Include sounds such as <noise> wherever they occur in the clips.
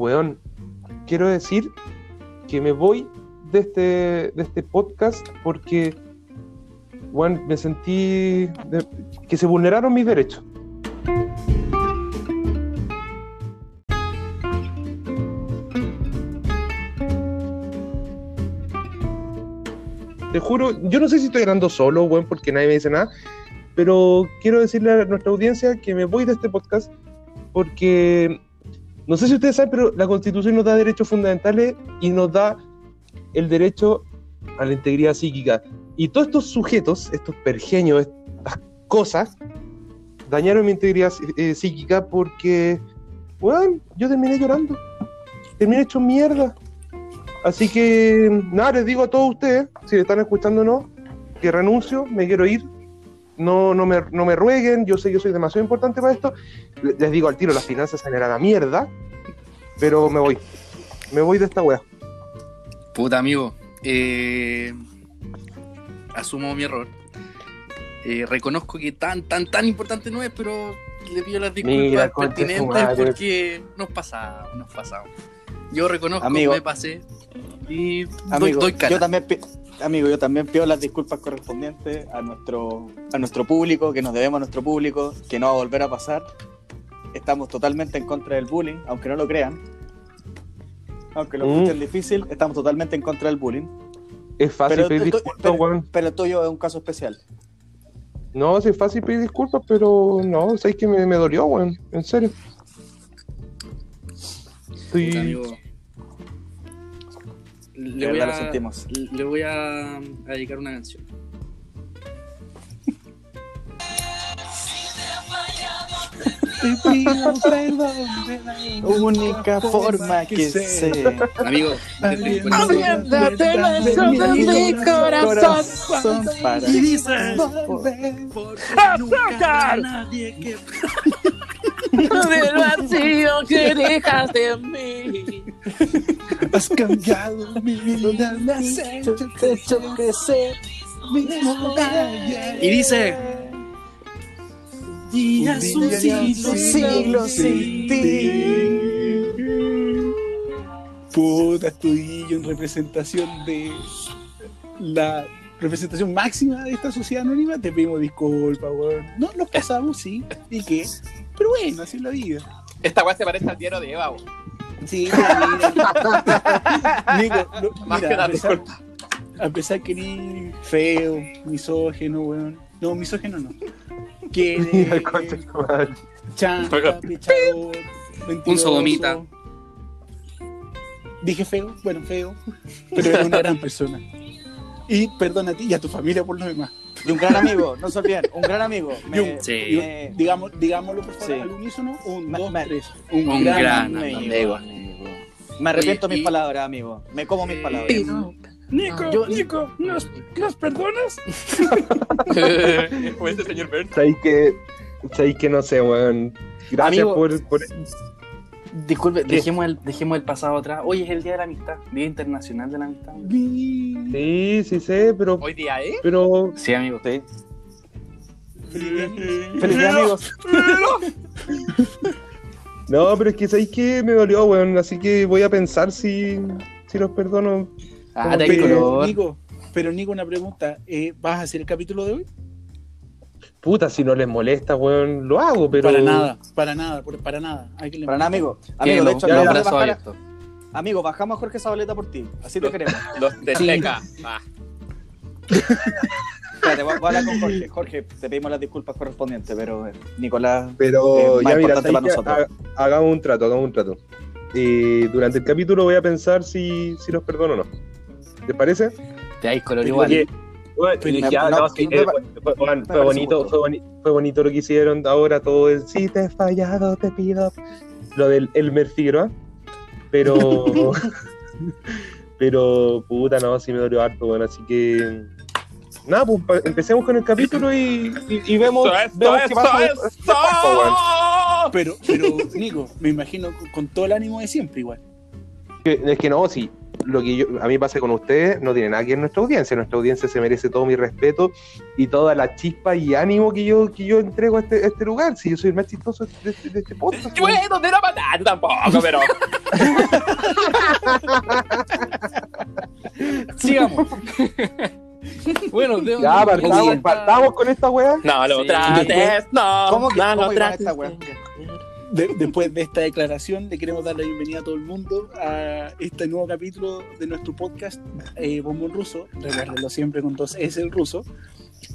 weón, quiero decir que me voy de este, de este podcast porque, weón, me sentí que se vulneraron mis derechos. Te juro, yo no sé si estoy hablando solo, weón, porque nadie me dice nada, pero quiero decirle a nuestra audiencia que me voy de este podcast porque no sé si ustedes saben, pero la Constitución nos da derechos fundamentales y nos da el derecho a la integridad psíquica. Y todos estos sujetos, estos pergeños, estas cosas, dañaron mi integridad eh, psíquica porque, bueno, yo terminé llorando. Terminé hecho mierda. Así que, nada, les digo a todos ustedes, si están escuchando o no, que renuncio, me quiero ir. No, no, me, no me rueguen, yo sé que soy demasiado importante para esto. Le- Les digo al tiro, las finanzas se la mierda, pero me voy. Me voy de esta wea. Puta amigo, eh, asumo mi error. Eh, reconozco que tan, tan, tan importante no es, pero le pido las disculpas Mira, pertinentes porque nos pasamos, nos pasamos. Yo reconozco Amigo. que me pasé y doy, Amigo, doy cara. yo también, amigo, yo también pido las disculpas correspondientes a nuestro, a nuestro público, que nos debemos a nuestro público, que no va a volver a pasar. Estamos totalmente en contra del bullying, aunque no lo crean. Aunque lo Mm. escuchen difícil, estamos totalmente en contra del bullying. Es fácil Pero, pedir disculpas, pero- pero el tuyo es un caso especial. No, sí es fácil pedir disculpas, pero no, sabes que me, me dolió, weón. En serio. Puta, amigo. Le De voy, a, lo sentimos. le voy a, a dedicar una canción. Única forma que sé. Amigo, corazón, los ojos de mi corazón. Corazón para Y dice, ¡Azúcar! nadie que <laughs> Del vacío que dejaste en mí. <laughs> Has cambiado mi vida, me has hecho hecho crecer. Y dice, días un siglo, siglo sin ti. Puta, estoy en representación de la representación máxima de esta sociedad anónima. Te pedimos disculpas, weón. No, nos pasamos, sí. ¿Y qué? Pero bueno, así es la vida. Esta weá se parece al diario de Eva, weón. Sí, mira. <laughs> Nico, no, Más mira, que nada, a pesar-. A pesar que eres feo, misógeno, weón. No, misógeno no. Que <laughs> chanta, pechador, mentiroso. sodomita. Dije feo, bueno, feo, pero eres una gran persona. Y perdona a ti y a tu familia por lo demás. Y un gran amigo, no se olviden, un gran amigo. Me- un- Sí. un- me- digamos, digámoslo por favor Sí. al unísono. Un, dos, tres. Un gran amigo. Me arrepiento de Oye, mis y- palabras, amigo. Me como mis palabras. Nico, Yo- Nico, ¿nos, ¿nos perdonas? <laughs> Como ese señor Burns. Sabéis que, sabéis que no sé, weón. Gracias Amigo. por, por- disculpe, dejemos el, dejemos el pasado atrás. Hoy es el Día de la Amistad, Día Internacional de la Amistad. Sí, sí sé, pero. Hoy día, ¿eh? Pero. Sí, amigo. Sí. Feliz día, amigos. Amigos. <laughs> No, pero es que sabéis que me dolió, weón. Así que voy a pensar si, si los perdono. Ah, te pero, color. Nico, pero Nico, una pregunta. eh, ¿Vas a hacer el capítulo de hoy? Puta, si no les molesta, weón, lo hago, pero. Para nada, para nada, para nada. Hay que Para nada, amigo. Amigo, de no, hecho, brazo bajar. Amigo, bajamos a Jorge Zabaleta por ti. Así te queremos. Los de. Va. <laughs> Espérate, voy a hablar con Jorge. Jorge, te pedimos las disculpas correspondientes, pero eh, Nicolás. Pero Es más ya, mira, importante ¿sabéis para? Ha- hagamos un trato, hagamos un trato. Eh, durante el capítulo voy a pensar si, si los perdono o no. ¿Te parece? Te dais color Pero igual. Oye, eh, fue, bonito, fue, boni- fue bonito lo que hicieron. Ahora todo es, si te he fallado, te pido. Lo del Elmer Figueroa. Pero. <laughs> pero, puta, no, sí me dolió harto, bueno, así que. Nada, pues empecemos con el capítulo y, y, y vemos, eso, vemos qué pasa. después, pues, weón. eso. Pero, pero, Nico, me imagino con, con todo el ánimo de siempre igual. Es que no, sí. Lo que yo, a mí pasa con ustedes no tiene nada que ver nuestra audiencia. Nuestra audiencia se merece todo mi respeto y toda la chispa y ánimo que yo, que yo entrego a este, a este lugar. Si yo soy el más chistoso de, este- de este podcast. <laughs> Bueno, no era para tanto tampoco, pero. <laughs> Sigamos. <laughs> bueno, de Ya, partamos, partamos con esta weá. No lo Sí. trates, no. ¿Cómo que- no lo iba trates. esta weá? De- después de esta declaración, le queremos dar la bienvenida a todo el mundo a este nuevo capítulo de nuestro podcast eh, Bombón Ruso. Recuérdenlo siempre con dos S el ruso.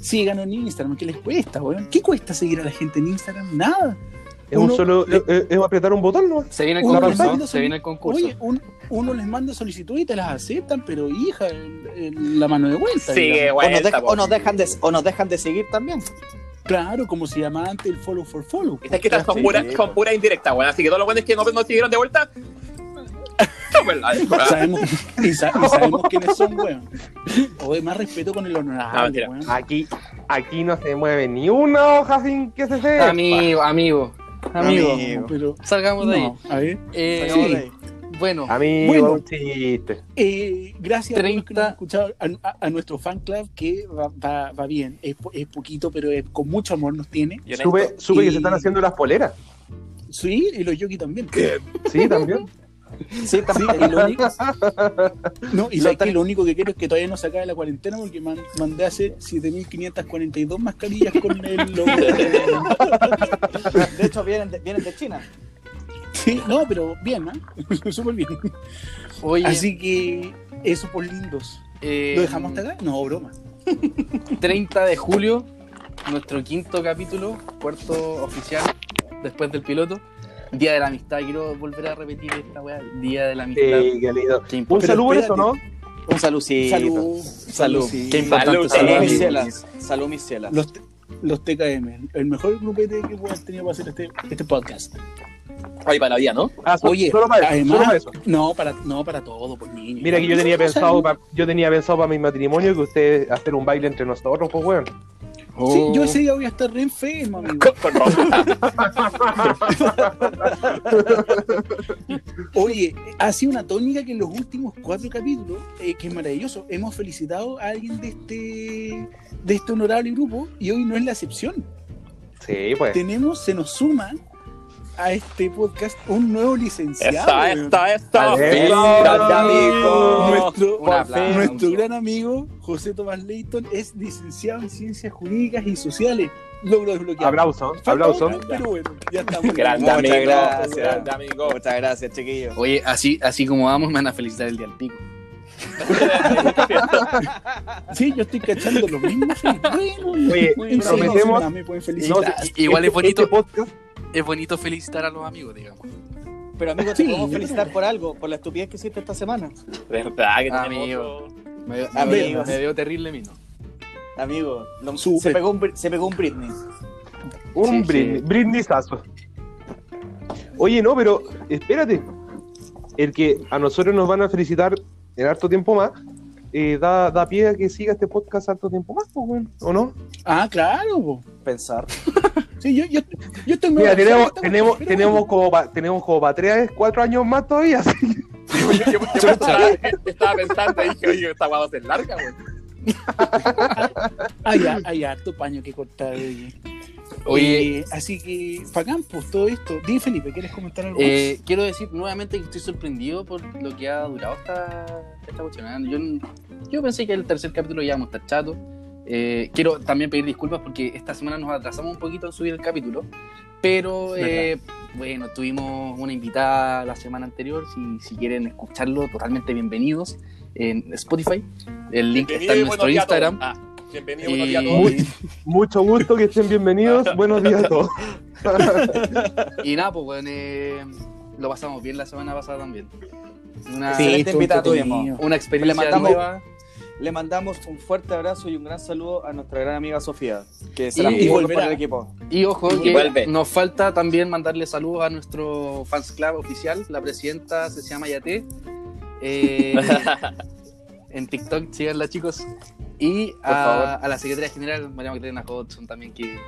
Síganos en Instagram. ¿Qué les cuesta, weón? ¿Qué cuesta seguir a la gente en Instagram? Nada. Es un Uno- solo, es, es- es apretar un botón, ¿no? Se viene el concurso. manda Se viene el concurso. Oye, un- uno les manda solicitud y te las aceptan, pero hija, el- el- la mano de vuelta. O nos, o nos dejan de, o nos dejan de seguir también. Claro, como se llama antes el follow for follow. Es que estas son sí, son po. pura indirectas, weón. Así que todos los buenos que no nos siguieron de vuelta. Sabemos, y, sa- y sabemos quiénes son, weón. O de más respeto con el Ah, honorable, mentira. weón. Aquí, aquí no se mueve ni una hoja sin que se sepa. Amigo, amigo, amigo. Amigo. Pero, Salgamos de ahí. no, a ver. Eh, sí. de ahí. Bueno, Amigo, Bueno. un chiste. Eh, gracias a todos los que 30. nos han escuchado, a, a- a nuestro fan club que va, va- va bien. Es, po- es poquito, pero es- con mucho amor nos tiene. Supe, supe que se están haciendo las poleras. Sí, y los Yoki también. Sí, también. <laughs> Sí, Sí, también. y lo único, no, y Lo que lo único que quiero es que todavía no se acabe la cuarentena porque man- mandé a hacer 7.542 mascarillas con el <laughs> logo. De hecho, vienen de, vienen de China. Sí, no, pero bien, ¿no? <laughs> Súper bien. oye, Así que eso por lindos. eh, ¿Lo dejamos hasta acá? No, broma. <laughs> 30 de julio, nuestro quinto capítulo, cuarto oficial, después del piloto. Día de la amistad, quiero volver a repetir esta weá. Día de la amistad. Sí, qué lindo. Qué Un saludo por eso. ¿no? Un salucito. Salud. Salud. sí. Qué importante Salud, Salud, salud, mis cielas. Salud, mis cielas. Los, T- los TKM, el mejor grupete que puedan tener para hacer este, este podcast. Ay, para la vida, ¿no? Ah, so- Oye, solo para eso, además, solo para eso. no para, no para todo, por niños. Mira que yo tenía pensado, o sea, pa- yo tenía pensado para mi matrimonio que ustedes hacer un baile entre nosotros, pues weón. Sí, yo ese día voy a estar re enfermo, amigo. Con, con ropa. <laughs> Oye, ha sido una tónica que en los últimos cuatro capítulos, eh, que es maravilloso, hemos felicitado a alguien de este, de este honorable grupo y hoy no es la excepción. Sí, pues. Tenemos, se nos suma a este podcast un nuevo licenciado. Al fin. Grande amigo. Nuestro, nuestro gran amigo José Tomás Leighton es licenciado en Ciencias Jurídicas y Sociales. Logro desbloqueado. Aplauso, Falta aplauso. pero bueno, ya estamos. <laughs> Grande Muchas amigo. gracias. Grande amigo. Muchas gracias, chiquillos. Oye, así, así como vamos, me van a felicitar el día del pico. Sí, yo estoy cachando lo mismo. sí. Bueno, Oye, prometemos- Igual es bonito. Este podcast, Es bonito felicitar a los amigos, digamos. Pero amigo, te Sí, podemos felicitar por algo, por la estupidez que hiciste esta semana. Verdad que Amigo. Me, me, Amigos. me veo terrible, mino. Amigo, lo- se, pegó un, se pegó un Britney. un Sí, sí. brindisazo. Oye, no, pero espérate. El que a nosotros nos van a felicitar en harto tiempo más, eh, da, da pie a que siga este podcast harto tiempo más, pues, ¿o no? Ah, claro. po. Pensar. <laughs> Sí, yo, yo, yo estoy muy Mira, avanzado tenemos, tenemos, tenemos como pa- tenemos como para tres, cuatro años más todavía, así Yo, yo, yo, yo estaba, estaba pensando y dije, oye, esta guada va a ser larga, güey. <laughs> Hay, hay harto paño que cortar. Oye, Oye. Eh, así que, Facán, pues todo esto. Dime, Felipe, ¿quieres comentar algo? Eh, quiero decir nuevamente que estoy sorprendido por lo que ha durado esta, esta cuestión. ¿eh? Yo, yo pensé que el tercer capítulo ya íbamos a estar chato. Eh, quiero también pedir disculpas porque esta semana nos atrasamos un poquito en subir el capítulo. Pero eh, bueno, tuvimos una invitada la semana anterior. Si, si quieren escucharlo, totalmente bienvenidos en Spotify. El link está en nuestro. Instagram. Ah, bienvenido, buenos días a todos. Muy- Mucho gusto, que estén bienvenidos. Buenos días a todos. Y nada, pues bueno, eh, lo pasamos bien la semana pasada también. Una, excelente estuvo invitado tuvimos. una experiencia Le mandamos- nueva. Le mandamos un fuerte abrazo y un gran saludo a nuestra gran amiga Sofía, que se Y- la y por el equipo. Y ojo, Y que vuelve. nos falta también mandarle saludos a nuestro fans club oficial. La presidenta se llama Yate. Eh, <laughs> en TikTok, síganla, chicos. Y a, a la secretaria general, María Magdalena Hodgson, también, que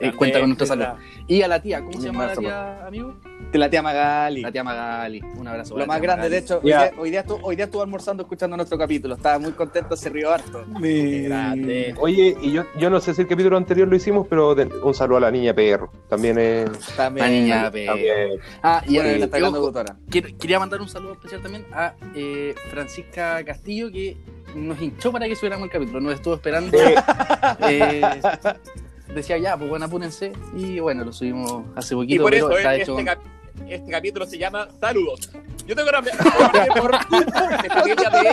eh, cuenta con nuestra salud. ¿Verdad? Y a la tía, ¿cómo se llama la tía, amigo? De la tía Magali. La tía Magali. Un abrazo. Lo más grande, de Magali. hecho, hoy Ya. día, hoy, día estuvo, hoy día estuvo almorzando escuchando nuestro capítulo. Estaba muy contento, se rió harto. Me- Grande. Oye, y yo, yo no sé si el capítulo anterior lo hicimos, pero de- un saludo a la niña perro. También es. También. La niña, pe- También. Ah, y, Bueno, eh, le está y hablando ojo, tutora. quiero- quería mandar un saludo especial también a eh, Francisca Castillo, que nos hinchó para que subiéramos el capítulo. Nos estuvo esperando. <laughs> Eh, decía ya, pues bueno, apúrense. Y bueno, lo subimos hace Y poquito, por pero eso está este, hecho. cap- este capítulo se llama Saludos. Yo tengo hablar por <laughs> de.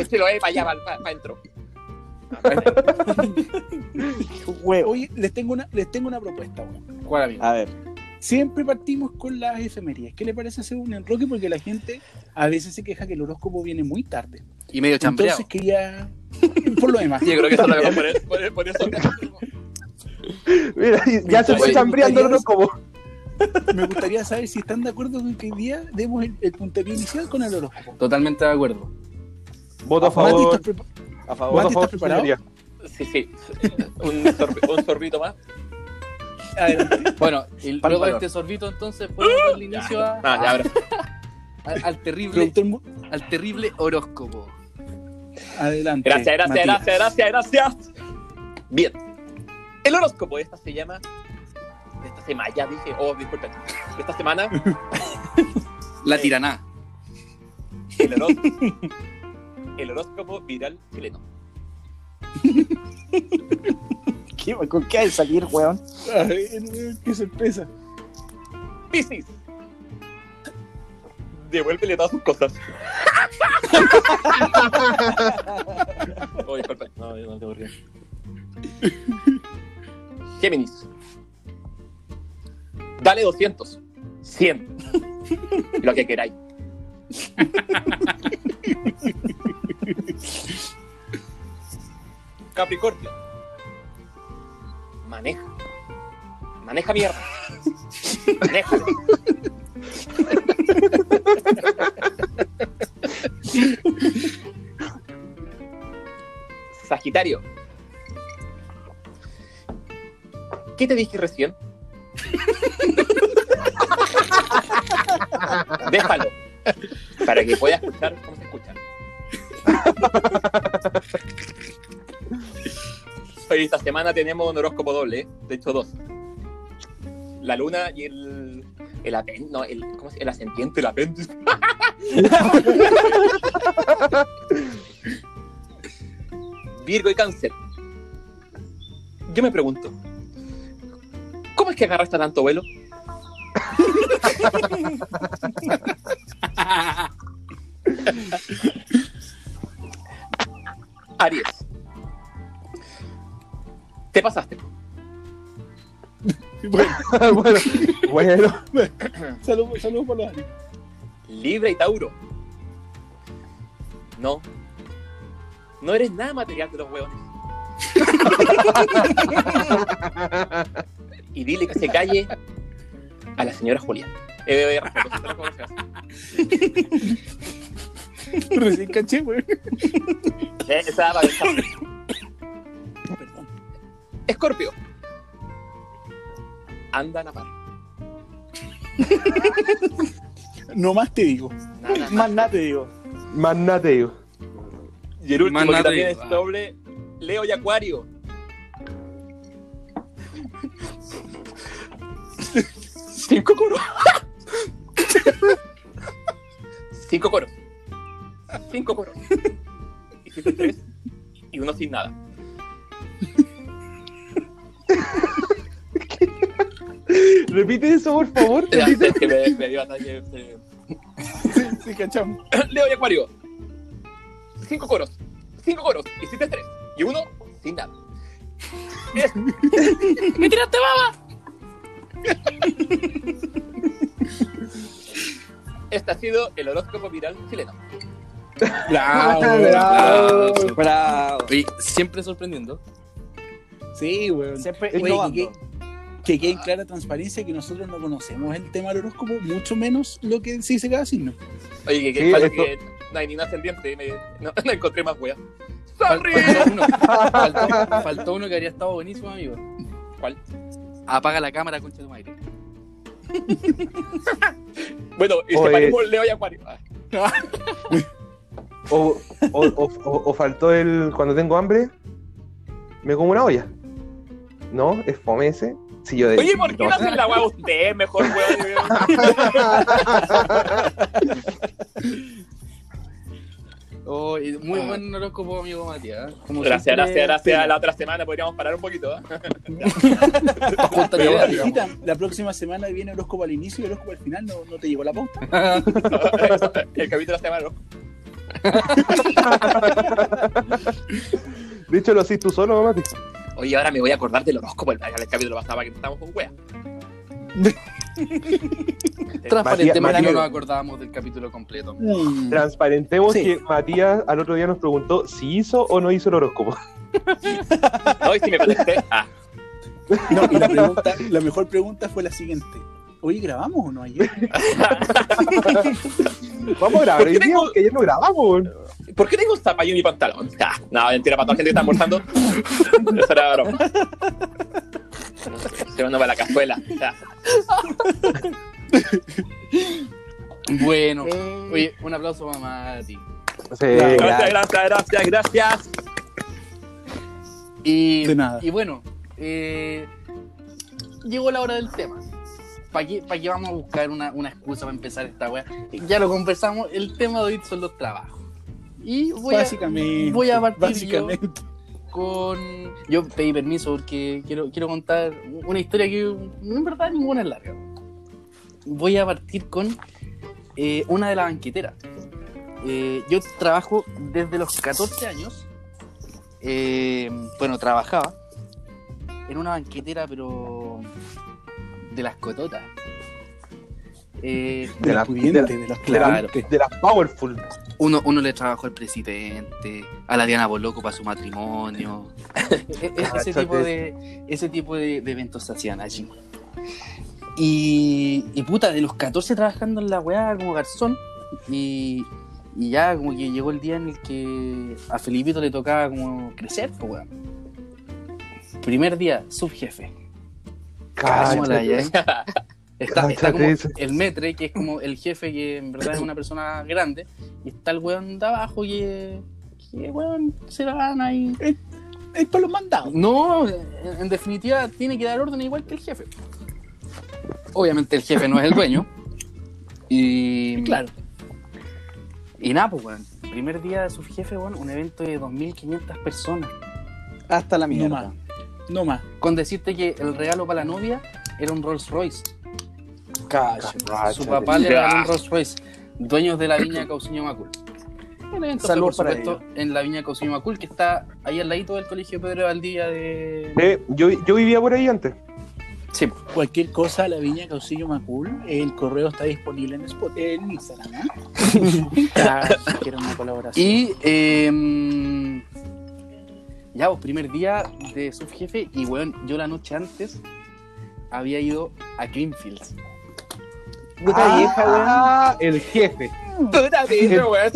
Este lo es para allá, para adentro. <laughs> Oye, les tengo una, les tengo una propuesta, weón. ¿Cuál, amigo? A ver, Siempre partimos con las efemerías. ¿Qué le parece hacer un enroque? Porque la gente a veces se queja que el horóscopo viene muy tarde. Y medio chambreado. Entonces quería. Por lo demás. <laughs> Yo creo que eso lo por, el- por, el- por eso. Mira, ya se fue chambreando ¿no? como. Me gustaría saber si están de acuerdo con que hoy día demos el, el puntapié inicial con el horóscopo. Totalmente de acuerdo. Voto a Mati, favor. ¿estás prepa- a favor. Voto a Mati, favor, ¿estás preparado? señoría. Sí, sí. <laughs> Un, sorb- un sorbito más. Bueno, y Pan luego de este sorbito, entonces, podemos darle inicio a- Ah, ya, al, al terrible, al terrible horóscopo. Adelante. Gracias, gracias, Matías. gracias, gracias, gracias. Bien. El horóscopo de esta se llama. De esta semana, ya dije. Oh, disculpen. De esta semana, <laughs> La tiraná. el horóscopo, el horóscopo viral chileno. <laughs> ¿Qué, ¿Con qué hay que salir, weón? A ver, weón, qué sorpresa. Piscis. Devuélvele todas sus cosas. oh, disculpen. No, yo no tengo río. Géminis. Dale 200. 100. Lo que queráis. Capricornio. Maneja. Maneja mierda. Manéjalo. Sagitario. ¿Qué te dije recién? Déjalo. Para que pueda escuchar cómo se escucha. Esta semana tenemos un horóscopo doble, ¿eh? de hecho dos. La luna y el. El. No, el, ¿cómo se El ascendiente, el apéndice. <laughs> Virgo y Cáncer. Yo me pregunto, ¿cómo es que agarraste tanto vuelo? <laughs> Aries. Te pasaste. <laughs> <laughs> Bueno, bueno, <coughs> bueno. saludos saludos por los años. Libra y Tauro. No. No eres nada material de los hueones. <laughs> y dile que se calle a la señora Julia. Eh, eh, respeto. Recién caché, weón. Eh, Escorpio. Anda a la par. <laughs> No más te digo. Nada más. Más nada te digo. Más nateo. Y el último, que nada también digo. es doble, Leo y Acuario. Cinco coros. Cinco coros. Cinco coros. Y uno sin nada. <laughs> Repite eso, por favor. Ya, es que me, me dio ataque. eh. Sí, cachamos. <laughs> Leo y Acuario. Cinco coros. Cinco coros. Hiciste tres y uno sin nada. <laughs> ¡Me tiraste baba! Este ha sido el horóscopo viral chileno. Bravo, Bravo. Bravo. Oye, siempre sorprendiendo. Sí, weón. Siempre Oye, innovando. que, que quede en clara transparencia que nosotros no conocemos el tema del horóscopo, mucho menos lo que se dice cada signo. Oye, que, que, Sí, esto- que no hay ni un ascendiente. me- no, <laughs> no encontré más weas. Fal- ¡Sorry! Faltó uno, <laughs> faltó, faltó uno que habría estado buenísimo, amigo. ¿Cuál? Apaga la cámara, concha de tu madre. <laughs> Bueno, y Oye. separemos Leo y Acuario. Ah, O, o, o, o- o faltó el cuando tengo hambre, me como una olla. ¿No? ¿Es fome ese? Sí, yo de- Oye, ¿por qué no hacen la weá usted? Mejor, weón. <laughs> Oh, muy buen horóscopo, amigo Matías. ¿eh? Como Gracias, siempre, gracias, gracias. La otra semana podríamos parar un poquito. ¿eh? <laughs> <laughs> la próxima semana viene horóscopo al inicio y horóscopo al final. ¿No, no te llegó la pauta? El capítulo de la semana, ¿no? De hecho, lo haces tú solo, Mati. Oye, ahora me voy a acordar del horóscopo del el capítulo pasado para que estamos con wea. <laughs> Transparentemente Matías- no nos acordábamos del capítulo completo. Mm. Transparentemos Sí. que Matías al otro día nos preguntó si hizo o no hizo el horóscopo. No, y si me contesté. Ah, No, y la, pregunta, la mejor pregunta fue la siguiente. Oye, ¿grabamos o no ayer? <laughs> Vamos a grabar ¿Por hoy qué día, porque ayer no grabamos. ¿Por qué tengo un zapallo en mi pantalón? <laughs> Ah, no, mentira, para toda la gente que está almorzando. <laughs> Eso era broma. Se van para la cazuela. Ah. Bueno, oye, un aplauso para Mati. Sí, Gracias, gracias, gracias, gracias. Y, De nada. y bueno, eh, llegó la hora del tema. ¿Para qué, pa' qué vamos a buscar una, una excusa para empezar esta weá? Ya lo conversamos, el tema de hoy son los trabajos. Y voy a, voy a partir Básicamente. con... Yo pedí permiso porque quiero, quiero contar una historia que en verdad ninguna es larga. Voy a partir con eh, una de las banqueteras. Eh, yo trabajo desde los 14 años. eh, bueno, trabajaba en una banquetera, pero de las cototas. Eh, De De la la- pudiente, de de las Claro. de las Powerful. uno, uno le trabajó al presidente, a la Diana Boloco para su matrimonio. <laughs> E- e- ese tipo de, ese tipo de, de eventos se hacían allí. Y, y puta, de los 14 trabajando en la weá como garzón. Y, y ya como que llegó el día en el que a Felipito le tocaba como crecer, pues weón. Primer día, subjefe. ¿Cómo la Cállate. <laughs> Está, está como el metre, que es como el jefe que en verdad es una persona grande, y está el weón de abajo que, que weón se la gana y... Es para los mandados. No, en, en definitiva tiene que dar orden igual que el jefe. Obviamente el jefe no es el dueño. Y Claro. Y nada, pues weón. Primer día de subjefe, weón, un evento de 2.500 personas. Hasta la No mierda. más. No más. Con decirte que el regalo para la novia era un Rolls Royce. Cállate. Su papá le regaló un Rolls Royce. Dueños de la viña Cauciño Macul. El evento Salud fue, por para supuesto, en la viña Cauciño Macul, que está ahí al ladito del colegio Pedro de Valdivia de. Eh, yo, yo vivía por ahí antes. Sí, Cualquier cosa, la viña Causillo Macul, el correo está disponible en, Spot, en Instagram. ¿eh? <laughs> Una colaboración. Y eh, ya, pues, primer día de subjefe. Y weón, yo la noche antes había ido a Greenfields. Puta vieja, weón. Ah, el jefe. Puta, pero, weón.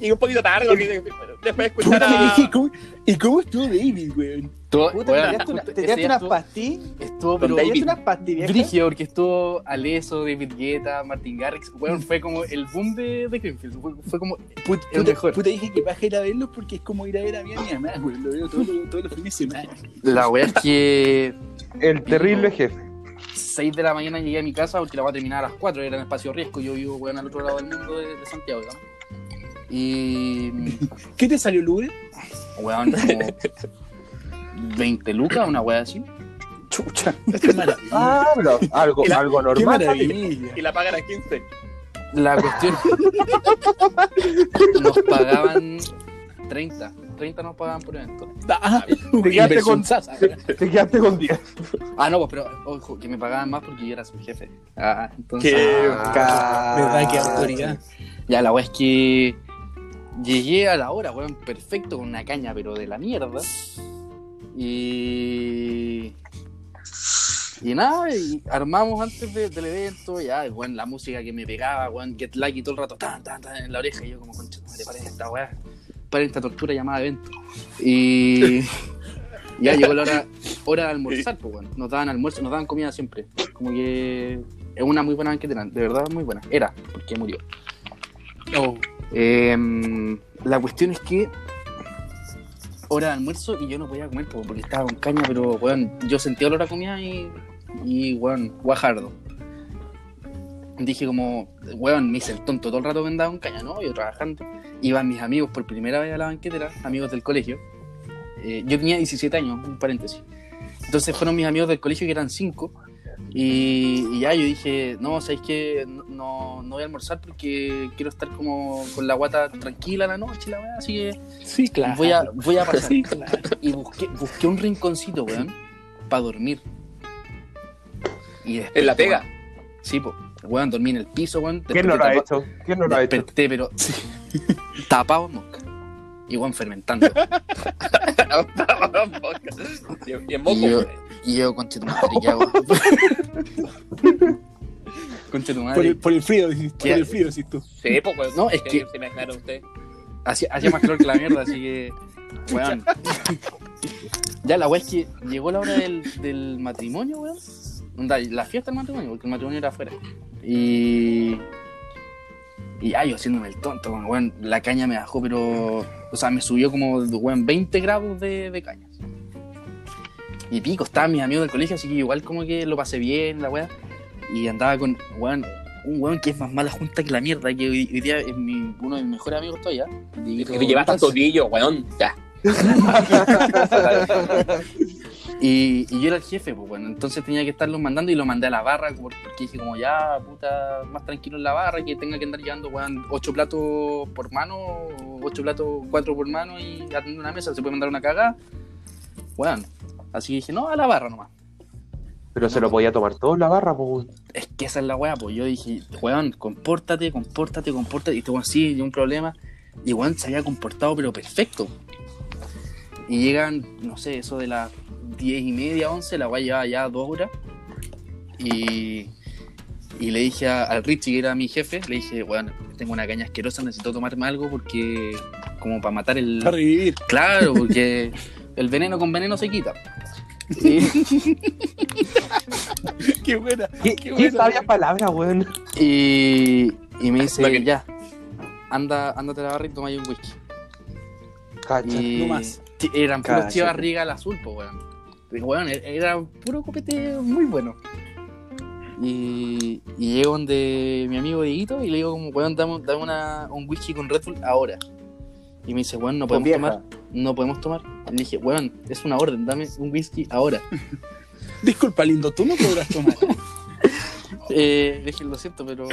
Y un poquito tarde, porque después de escuchar a... ¿Y cómo, ¿Y cómo estuvo David, weón? Todo, Puta, weón, te tiraste una- te tiraste unas estuvo- pastillas. Estuvo, pero David. ¿Tiraste unas pastillas, vieja? Brigio, porque estuvo Aleso, David Guetta, Martin Garrix. Weón, fue como el boom de, de Greenfield. Fue, fue como Put- el puta, mejor. puta, dije que baje a ir a verlos porque es como ir a ver a mi mamá, weón. Lo veo todos los, todos los fines de semana. La wea es que El terrible jefe. 6 de la mañana llegué a mi casa porque la voy a terminar a las 4, era en espacio riesgo. Yo vivo, weón, al otro lado del mundo de, de Santiago, digamos. Y. <laughs> ¿Qué te salió, Lure? Weón, como 20 lucas, una wea así. Chucha, <laughs> qué maravilla. Ah, pero algo, la- algo qué normal. maravilla. Y la pagan a 15. La cuestión. <laughs> nos pagaban 30. 30 nos pagaban por evento. Ah, <laughs> Te quedaste con, sasa, te, te quedaste con 10. Ah, no, pues, pero ojo, que me pagaban más porque yo era su jefe. Ah, entonces. Qué. Qué autoridad. Ya, la wea es que llegué a la hora, weón, perfecto, con una caña, pero de la mierda. Y. Y nada, y armamos antes de- del evento, ya, weón, la música que me pegaba, weón, Get Lucky todo el rato, tan, tan, tan, en la oreja, y yo como, concha, madre, paren esta weá, paren esta tortura llamada evento. Y. <laughs> Ya llegó la hora, hora de almorzar, pues, weón. Nos daban almuerzo, nos daban comida siempre. Como que es una muy buena banquetera, de verdad muy buena. Era, porque murió. Oh, Em, la cuestión es que hora de almuerzo y yo no podía comer po, porque estaba con caña, pero weón, yo sentía olor a comida y, y weón, guajardo. Dije como, weón, me hice el tonto todo el rato andaba con caña, ¿no? Yo trabajando. Iban mis amigos por primera vez a la banquetera, amigos del colegio. Eh, yo tenía 17 años, un paréntesis. Entonces fueron mis amigos del colegio que eran 5. Y, y ya yo dije, no, ¿sabéis que no, no, voy a almorzar porque quiero estar como con la guata tranquila la noche, la weá, así que sí, claro. voy a, voy a pasar. <laughs> Sí, claro. Y busqué, busqué un rinconcito, weón, para dormir. Y después, En la pega. weón, sí, pues, weón, dormí en el piso, weón. ¿Quién no lo ha desperté hecho? ¿Quién no lo ha hecho? Desperté, pero tapado en mosca. Y weón, fermentando. <laughs> y, en- y en Y moco. yo, y yo conche tu madre, ¿qué hago? <laughs> conche tu Por el, por el frío, decís, por ¿Qué? el frío, decís tú. Sí, pues, pues, No, es ¿qué que- se imaginaron ustedes? Hacía, hacía más calor que la mierda, así que. <laughs> Weón. ya la weá es que llegó la hora del, del matrimonio, weón. La fiesta del matrimonio, porque el matrimonio era afuera. Y. Y ya yo haciéndome el tonto, weón, weón. La caña me bajó, pero. O sea, me subió como, weón, 20 grados de, de caña. Y pico, estaban mis amigos del colegio, así que igual como que lo pasé bien, la weá. Y andaba con, weón, un weón que es más mala junta que la mierda, que hoy, hoy día es mi- uno de mis mejores amigos todavía. Y que te llevas tanto brillo, weón. Ya. <laughs> <laughs> <laughs> Y, y yo era el jefe, pues bueno, entonces tenía que estarlo mandando y lo mandé a la barra por- porque dije como ya, puta, más tranquilo en la barra, que tenga que andar llevando, weón, ocho platos por mano, ocho platos, cuatro por mano y atendiendo una mesa, se puede mandar una cagada. Weón, así que dije, no, a la barra nomás. Pero se lo podía tomar todo en la barra, pues. Es que esa es la weá, pues yo dije, weón, compórtate, compórtate, compórtate. Y este weón, sí, un problema. Y weón se había comportado, pero perfecto. Y llegan, no sé, eso de las diez y media, once, la weá llevaba ya dos horas. Y, y le dije a- al Richie, que era mi jefe, le dije, weón, tengo una caña asquerosa, necesito tomarme algo porque, como para matar el. Para revivir. Claro, porque el veneno con veneno se quita. Y- <laughs> Qué buena. ¿Qué, Qué qué buena, sabia palabra, weón? Y, y me dice, que- ya, anda, ándate a la barra y toma ahí un whisky. Cacha. Y no más. eran puros chivas riga al azul, pues, weón. Y, weón, e- era puro copete muy bueno. Y, y llego donde mi amigo Dieguito y le digo como, weón, dame, dame una, un whisky con Red Bull ahora. Y me dice, weón, no podemos tomar, no podemos tomar. Y le dije, weón, es una orden, dame un whisky ahora. <laughs> Disculpa, lindo, tú no podrás tomar. <laughs> Eh, le dije, lo siento, pero.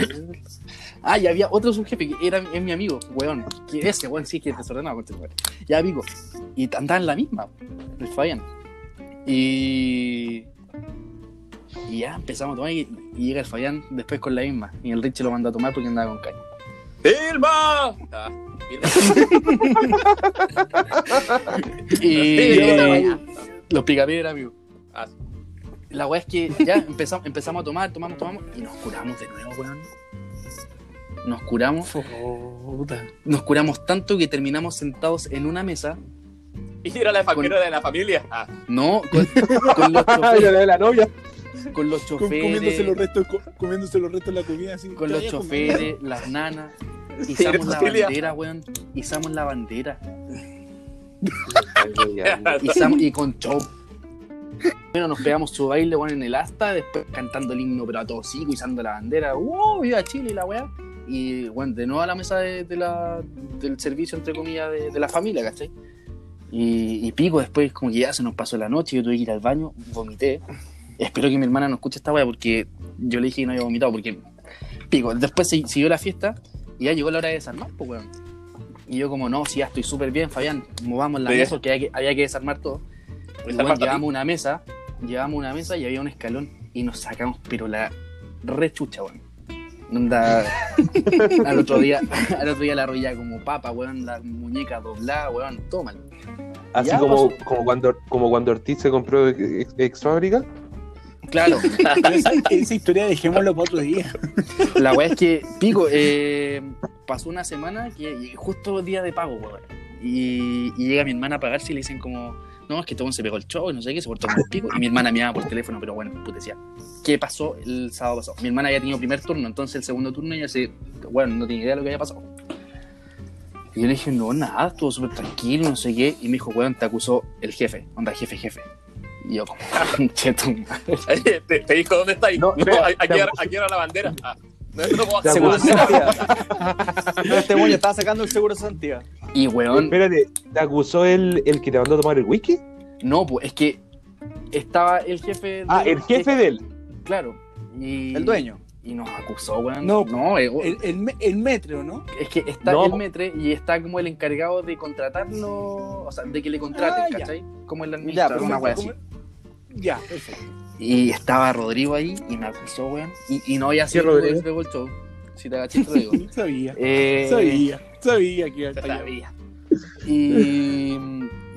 Ah, y había otro subjefe que era es mi amigo, weón. Que ese, weón, sí que es desordenado. Ya, amigo. Y andaba en la misma, el Fabián. Y. Y ya empezamos a tomar y, y llega el Fabián después con la misma. Y el Richie lo mandó a tomar porque andaba con caña. ¡Vilma! Ah. <laughs> Y. Los picapiedra, amigo. Ah, sí. La weá es que ya empezamos, empezamos a tomar, tomamos, tomamos y nos curamos de nuevo, weón. Nos curamos. Nos curamos tanto que terminamos sentados en una mesa. <laughs> Y era la familia de la familia. Ah, No, con, con los <laughs> choferes. la de la novia. Con los Com- comiéndose los choferes. restos, co- comiéndose los restos de la comida así. Con los choferes, las nanas. <laughs> Izamos la familia. bandera, weón. Izamos la bandera. Izamos, y con show. Bueno, nos pegamos su baile, weón, en el asta. Después cantando el himno, pero a todo sigo, izando la bandera. ¡Wow! ¡Viva Chile y la weá! Y, bueno, de nuevo a la mesa de, de la, del servicio, entre comillas, de, de la familia, ¿cachai? Y, y pico, después como que ya se nos pasó la noche, yo tuve que ir al baño, vomité. Espero que mi hermana no escuche esta weá porque yo le dije que no había vomitado, porque pico, después si- siguió la fiesta y ya llegó la hora de desarmar, pues weón. Y yo como, no, si ya estoy súper bien, Fabián, movamos la Sí. mesa porque había que, había que desarmar todo. Y bueno, llevamos una mesa, llevamos una mesa y había un escalón y nos sacamos, pero la rechucha, weón. Onda, <laughs> al otro día, <laughs> al otro día la rodilla como papa, weón, la muñeca doblada, weón, todo mal. Así Ya como, pasó. como, cuando, como cuando Ortiz se compró ex, ex fábrica. Claro, <laughs> esa, esa historia dejémoslo para otro día. la weá es que, pico, eh, pasó una semana que justo día de pago, weón. Y, y llega mi hermana a pagarse y le dicen como, no, es que weón se pegó el show y no sé qué, se portó como el pico. Y mi hermana me llamaba por teléfono, pero bueno, puta decía, ¿qué pasó el sábado pasado? Mi hermana había tenido primer turno, entonces el segundo turno ella se, bueno, no tenía idea de lo que había pasado. Y yo le dije, no, nada, estuvo súper tranquilo, no sé qué. Y me dijo, weón, te acusó el jefe, onda, jefe, jefe. Y yo como, <laughs> cheto, <laughs> te, te dijo dónde está ahí. No, <laughs> No, espera, aquí, era, aquí era la bandera. Ah, no, no Seguro este güey estaba sacando el seguro Santía. Y weón, Espérate, ¿te acusó el, el que te mandó a tomar el whisky? no, pues es que estaba el jefe. Ah, de- el jefe de él. Claro. Y, El dueño. Y nos acusó, weón. No, no eh, El, el, el metro, ¿no? es que está No. el metre y está como el encargado de contratarlo, o sea, de que le contraten, Ah, ya. ¿cachai? Como el Ya, administrador, pero una wea así. ¿Cómo- Ya, perfecto. Y estaba Rodrigo ahí y me acusó, weón. Y, y no había sido Rodrigo? el Show. Si te agachas, te lo digo. <laughs> Sabía, Eh, sabía, sabía que iba a estar sabía. Y,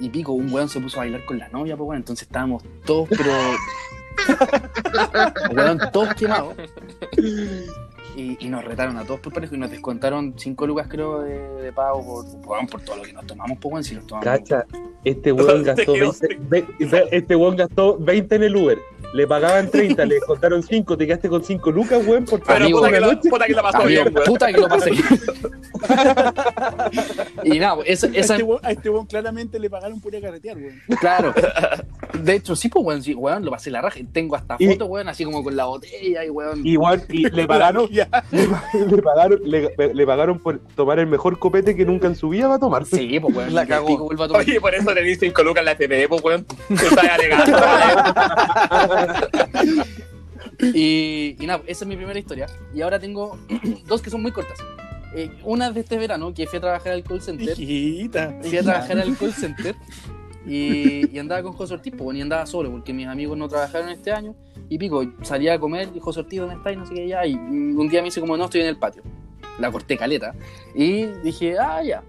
y pico, un weón se puso a bailar con la novia, pues weón. Entonces estábamos todos, pero. Weón, todos quemados. <laughs> Y, y nos retaron a todos por parejo y nos descontaron 5 lucas, creo, de, de pago por, weón, por todo lo que nos tomamos, pues weón. Si nos tomamos. Cacha, este weón <laughs> Te gastó quedó 20, ve- este weón gastó 20 en el Uber. Le pagaban 30, le contaron 5, te quedaste con 5 lucas, weón, por Pero Amigo, puta que, la, noche. puta que la pasó Amigo, bien, weón. puta que lo pasé. <laughs> y nada, esa, A esa, este, weón, a este weón claramente le pagaron por ir a carretear, weón. Claro. <laughs> De hecho, sí, pues, weón, sí, weón, lo pasé la raja. Tengo hasta fotos, weón, así como con la botella y weón. Igual, y le pagaron, Ya. Le, le pagaron, le, le pagaron por tomar el mejor copete que nunca en su vida va a tomar. Sí, pues, weón. La cagó. pico vuelve a tomar. Oye, por eso le di 5 lucas en la FP, pues, weón. Alegando. <laughs> Y, y nada, esa es mi primera historia. Y ahora tengo <clears throat> dos que son muy cortas. Eh, una es de este verano, que fui a trabajar al call center. Hijita. Fui a trabajar al call center y, y andaba con José Ortiz, pues, y andaba solo, porque mis amigos no trabajaron este año. Y pico, salía a comer, y José Ortiz, ¿dónde está? Y no sé qué, ya. Y un día me dice, como no, estoy en el patio. La corté caleta. Y dije, ah, ya.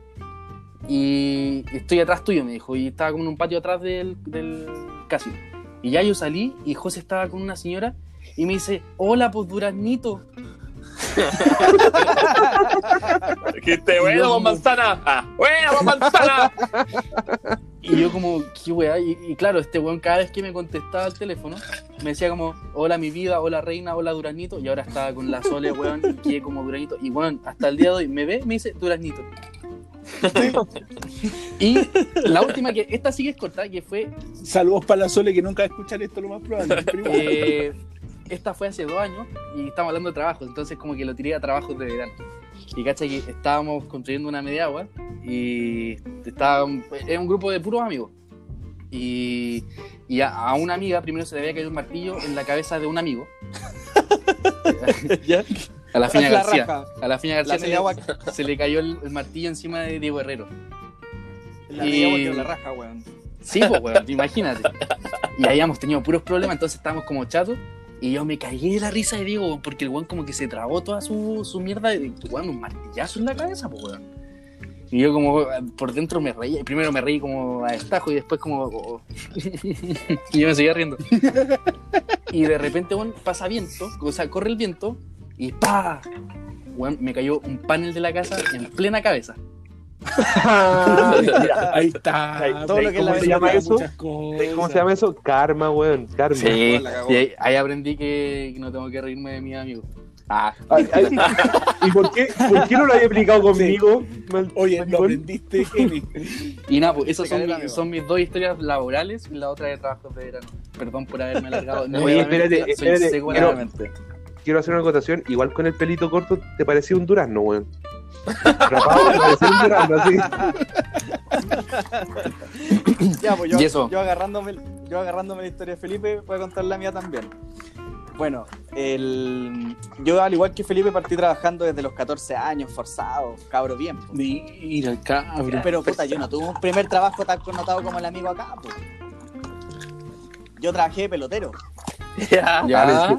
Y estoy atrás tuyo, me dijo. Y estaba como en un patio atrás del, del casino. Y ya yo salí y José estaba con una señora y me dice, hola, pues Duraznito. <laughs> Dijiste, bueno, con manzana. Ah, bueno, con manzana. <laughs> Y yo como, qué weá, y, y claro, este weón cada vez que me contestaba al teléfono, me decía como, hola mi vida, hola reina, hola Duraznito, y ahora estaba con la Sole, weón, y quedé como Duraznito, y weón, hasta el día de hoy me ve, me dice Duraznito. y la última que, esta sí que es corta, que fue, Saludos para la Sole que nunca va a escuchar esto lo más probable. eh, esta fue hace dos años, y estamos hablando de trabajos, entonces como que lo tiré a trabajos de verano. Y cacha que estábamos construyendo una media agua, y estaba, un- era un grupo de puros amigos. Y, y a, a una amiga primero se le había caído un martillo en la cabeza de un amigo. <laughs> ¿Ya? A la Fina La García. A la Fina García La se agua, le, se le cayó el, el martillo encima de Diego Herrero. la media agua Y- la raja, weón. Sí, pues, weón, imagínate. Y habíamos tenido puros problemas, entonces estábamos como chatos. Y yo me cagué de la risa de Diego, porque el weón como que se trabó toda su, su mierda de, weón, un martillazo en la cabeza, pues, weón. Y yo como por dentro me reí, primero me reí como a destajo y después como... oh. <laughs> y yo me seguía riendo. Y de repente, weón, pasa viento, o sea, corre el viento y ¡pa! Weón, me cayó un panel de la casa en plena cabeza. <laughs> Mira, ahí está. Ahí, todo lo que ¿Cómo la se llama eso? ¿Cómo se llama eso? Karma, weón. Karma. Sí, y ahí, ahí aprendí que, no tengo que reírme de mis amigos. Ah, Ay, ay, ¿Y por qué, por qué no lo había aplicado conmigo? Mal- Oye, lo maricón? aprendiste, y nada, pues esas son, mi- mis dos historias laborales y la otra de trabajos de verano. Perdón por haberme alargado. Oye, nuevamente, espérate, soy espérate, seco quiero-. Quiero hacer una acotación. Igual con el pelito corto, te parecía un durazno, weón. <laughs> Ya, pues yo, ¿Y eso? yo agarrándome, yo agarrándome la historia de Felipe, voy a contar la mía también. Bueno, el, yo al igual que Felipe partí trabajando desde los 14 años, forzado, cabro bien. po. Mira, el. Pero puta, yo no tuve un primer trabajo tan connotado como el amigo acá. po. Yo trabajé de pelotero, Ya. Ya,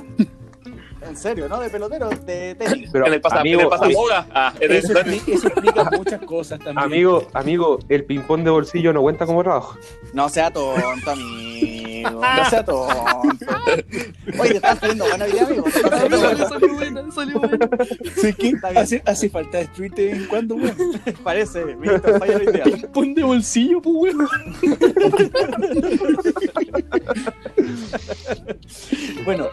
en serio, ¿no? De pelotero, de tenis. Pero, en el pasa, amigo, en el pasaboga. Ah, el- Eso, eso explica muchas cosas también. amigo, amigo, el ping-pong de bolsillo no cuenta como trabajo. No sea tonto, amigo. amigo. No sea tonto. Oye, te estás saliendo buena vida, amigo. Buena. Salió buena, salió buena. Sí, que hace, hace falta destruir de vez en cuando, weón. Parece, Víctor, falla hoy día. Pon de bolsillo, pues, weón. Bueno,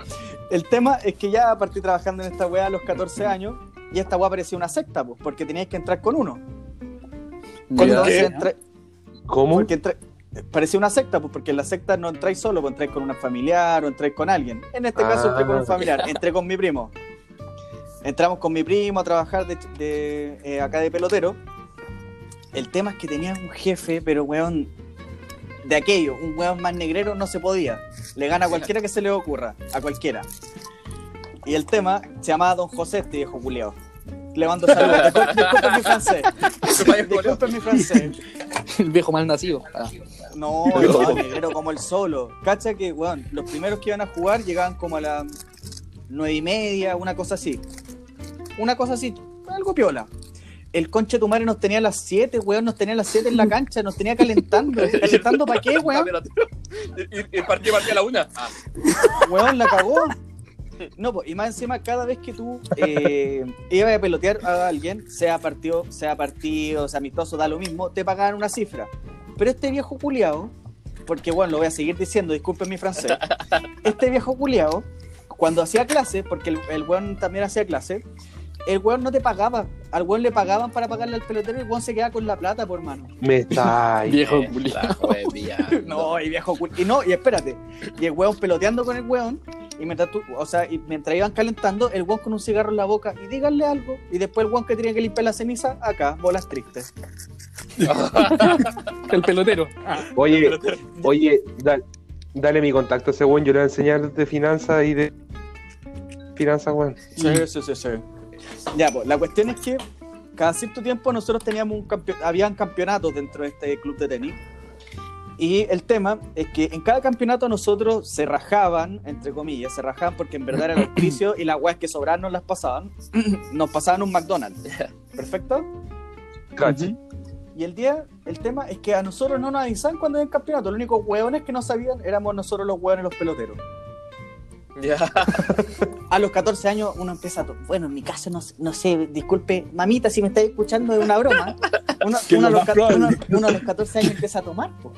el tema es que ya partí trabajando en esta weá a los 14 años y esta weá parecía una secta, pues, porque teníais que entrar con uno. Entré- ¿Cómo? porque entré- parecía una secta, pues, porque en la secta no entráis solo, pues entráis con una familiar o entráis con alguien. En este caso entré con un Ah. familiar, entré con mi primo. Entramos con mi primo a trabajar de, de, eh, acá de pelotero. El tema es que tenía un jefe, pero weón, de aquello, un weón más negrero no se podía. Le gana a cualquiera que se le ocurra, a cualquiera. Y el tema se llamaba Don José, este viejo culiao. Le mando saludos. Discul- <laughs> Disculpen mi francés. Disculpen mi francés. <laughs> El viejo mal nacido. Ah. No, <laughs> no, negrero como el solo. Cacha que, weón, los primeros que iban a jugar llegaban como a las nueve y media, una cosa así. Una cosa así, algo piola. El conche de tu madre nos tenía a las 7, weón, nos tenía a las 7 en la <laughs> cancha, nos tenía calentando. <laughs> ¿Calentando para qué, <laughs> weón? Y el partido partía a la una. Ah, Weón, la cagó. No, pues, y más encima, cada vez que tú eh, ibas a pelotear a alguien, sea partido, sea partido, sea amistoso, da lo mismo, te pagaban una cifra. Pero este viejo culiao, porque bueno, lo voy a seguir diciendo, disculpen mi francés, este viejo culiao, cuando hacía clase, porque el, el weón también hacía clase, el weón no te pagaba. Al weón le pagaban para pagarle al pelotero y el weón se quedaba con la plata, por mano. Me está Viejo <laughs> jueviando. No, y viejo cul- Y no, y espérate. Y el weón peloteando con el weón. Y mientras tú, o sea, y mientras iban calentando, el weón con un cigarro en la boca y díganle algo. Y después el weón que tenía que limpiar la ceniza, acá, bolas tristes. <laughs> El pelotero. Ah. Oye, oye, da- dale mi contacto a ese weón, yo le voy a enseñar de finanzas y de finanzas, weón. Sí, sí, sí, sí. Ya, pues, la cuestión es que cada cierto tiempo nosotros teníamos un campeón, habían campeonatos dentro de este club de tenis. Y el tema es que en cada campeonato nosotros se rajaban, entre comillas, se rajaban porque en verdad era el auspicio y las weas que sobraban nos las pasaban. nos pasaban un McDonald's. ¿Perfecto? Y el día, el tema es que a nosotros no nos avisaban cuando había campeonato. Los únicos hueones que no sabían éramos nosotros los hueones los peloteros. Ya. <laughs> A los 14 años uno empieza a... Bueno, en mi caso, no, no sé, disculpe, mamita, si me estáis escuchando es una broma. Uno, <laughs> uno a lo los, uno- uno a los 14 años empieza a tomar. po.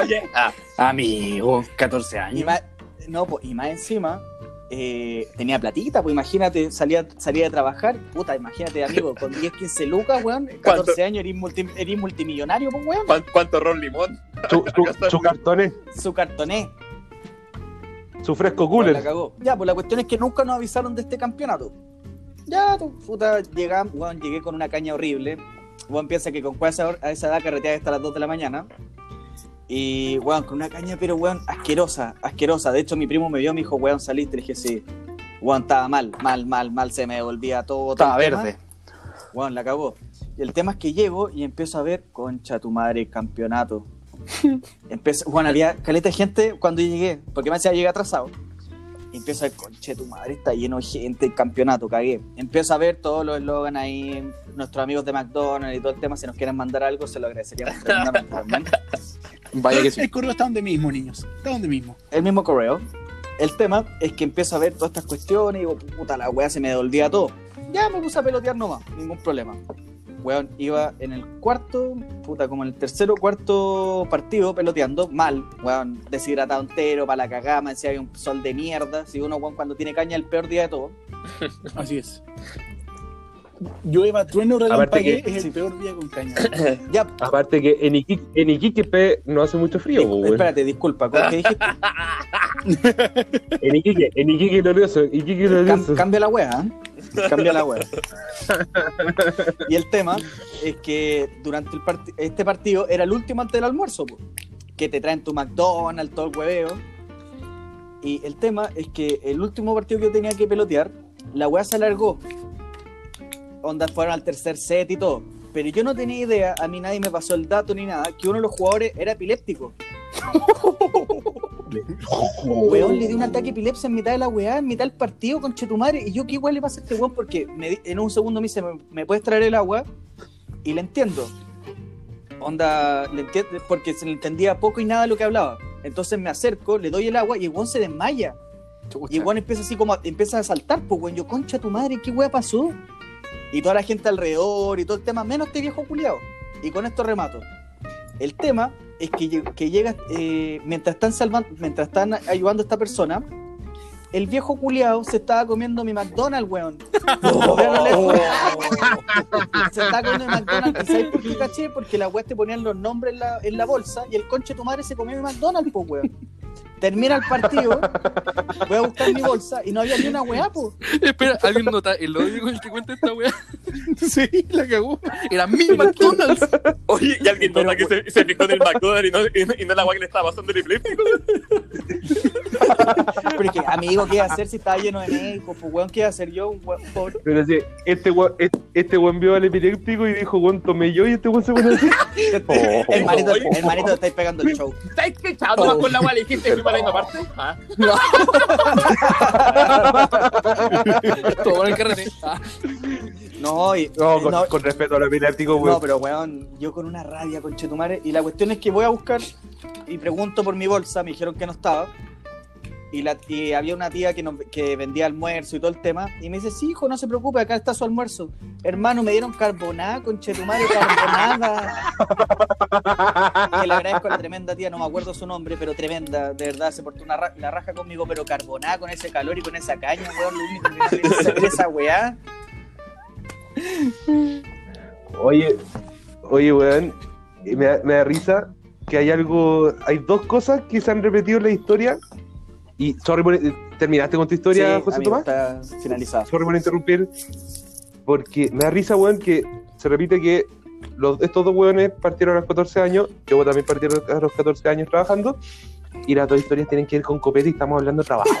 Oye. Ah, Amigo, 14 Y años. más, no, po, y más encima... eh, tenía platita, pues imagínate, salía, salía de trabajar, puta, imagínate, amigo, con 10, 15 lucas, weón, 14 <laughs> ¿Cuánto? años, eres, multi- eres multimillonario, pues, weón. ¿cuán- ¿Cuánto ron limón? Su, su, su cartones, Su cartoné, su fresco Bueno, la cooler. cagó. Ya, pues la cuestión es que nunca nos avisaron de este campeonato. Ya, tu puta, llegamos, weón, llegué con una caña horrible. Weón piensa que con cuál esa, a esa edad carreteaba hasta las 2 de la mañana. Y, weón, con una caña, pero, weón, asquerosa, asquerosa. De hecho, mi primo me vio, me dijo, weón, saliste. Le dije, sí. Weón, estaba mal, mal, mal, mal, se me devolvía todo. Estaba verde. Weón, la cagó. Y el tema es que llego y empiezo a ver, concha tu madre, campeonato. <laughs> Empiezo, bueno, había caleta de gente cuando yo llegué, porque me decía llegué atrasado. Y empiezo a ver, conche tu madre, está lleno de gente, el campeonato, cagué. Empiezo a ver todos los eslogans ahí, nuestros amigos de McDonald's y todo el tema, si nos quieren mandar algo, se lo agradeceríamos. <laughs> Vaya que sí. El correo está donde mismo, niños. Está donde mismo. El mismo correo. El tema es que empiezo a ver todas estas cuestiones y digo, puta, la weá se me devolvía todo. Ya me puse a pelotear nomás, ningún problema. Weón, iba en el cuarto, puta, como en el tercero cuarto partido peloteando, mal, weón, deshidratado entero, para la cagada, me decía había un sol de mierda. Si uno, weón, cuando tiene caña, el peor día de todo. <laughs> Así es. Llueva, trueno, Aparte relampaguee, que- es el peor día con <coughs> caña. Ya, Aparte que en Iquique, en Iquique pe, no hace mucho frío, weón. espérate, disculpa, ¿cómo que dijiste? <laughs> En Iquique, en Iquique glorioso, Iquique Cam- glorioso. cambia la wea, ¿eh? Cambia la wea. <laughs> y el tema es que durante el parti- este partido era el último antes del almuerzo, po, que te traen tu McDonald's, todo el hueveo. Y el tema es que el último partido que yo tenía que pelotear, la wea se alargó. Onda fueron al tercer set y todo. Pero yo no tenía idea, a mí nadie me pasó el dato ni nada, que uno de los jugadores era epiléptico. <laughs> Weón, le dio un ataque epilepsia en mitad de la weá, en mitad del partido con Chetumare. Y yo, ¿qué igual le pasa a este weón? Porque me en un segundo me dice, ¿me, me puedes traer el agua? Y le entiendo. onda, le entiende, porque se le entendía poco y nada lo que hablaba. Entonces me acerco, le doy el agua y el weón se desmaya. Chucha. Y el weón empieza así como, a- empieza a saltar, pues weón, yo, concha tu madre, ¿qué weá pasó? Y toda la gente alrededor y todo el tema, menos este viejo culiado. Y con esto remato. El tema es que, que llega, eh, mientras están salvando, mientras están ayudando a esta persona, el viejo culiado se estaba comiendo mi McDonald's, weón. <laughs> Lo lejos. <laughs> Se estaba comiendo mi McDonald's. ¿Y sabes por qué caché? Porque la weá te ponían los nombres en la, en la bolsa y el conche de tu madre se comió mi McDonald's, pues weón. Termina el partido, voy a buscar mi bolsa y no había ni una weá, pues. Espera, ¿alguien nota el odio con el que cuenta esta weá? <laughs> Sí, la cagó. Era mi McDonald's. Oye, y alguien nota que se, se fijó en el McDonald's y no, y no, y no la agua que le estaba pasando el epiléptico. Pero es que, amigo, ¿qué iba a hacer si estaba lleno de médicos? Pues weón, ¿qué iba a hacer yo? Un weón pobre. Pero sí, este weón este, este weón vio al epiléptico y dijo, weón, tomé yo y este weón se pone así. <laughs> Hermanito, Oye. hermanito, te estáis pegando el show. Chao, tú vas con la agua le dijiste que para la misma parte. Ah. <laughs> Todo en el carrete. Ah. No, y, No, con, no, con respeto al epiléptico, No, weón. pero weón, yo con una rabia con Chetumare. Y la cuestión es que voy a buscar y pregunto por mi bolsa, me dijeron que no estaba. Y, la, y había una tía que, nos, que vendía almuerzo y todo el tema. Y me dice, sí, hijo, no se preocupe, acá está su almuerzo. Hermano, me dieron carbonada con Chetumare, carbonada. <laughs> que le agradezco a la tremenda tía, no me acuerdo su nombre, pero tremenda, de verdad, se portó una ra- la raja conmigo, pero carbonada con ese calor y con esa caña, weón, lo único que saber esa weá. Oye, oye, weón, y me da risa que hay algo, hay dos cosas que se han repetido en la historia. Y, sorry por, ¿terminaste con tu historia, Sí, José amigo, Tomás? está finalizado. Sorry por interrumpir, porque me da risa, weón, que se repite que los, estos dos weones partieron a los 14 años, yo también partí a los 14 años trabajando, y las dos historias tienen que ver con copete y estamos hablando de trabajo, <laughs>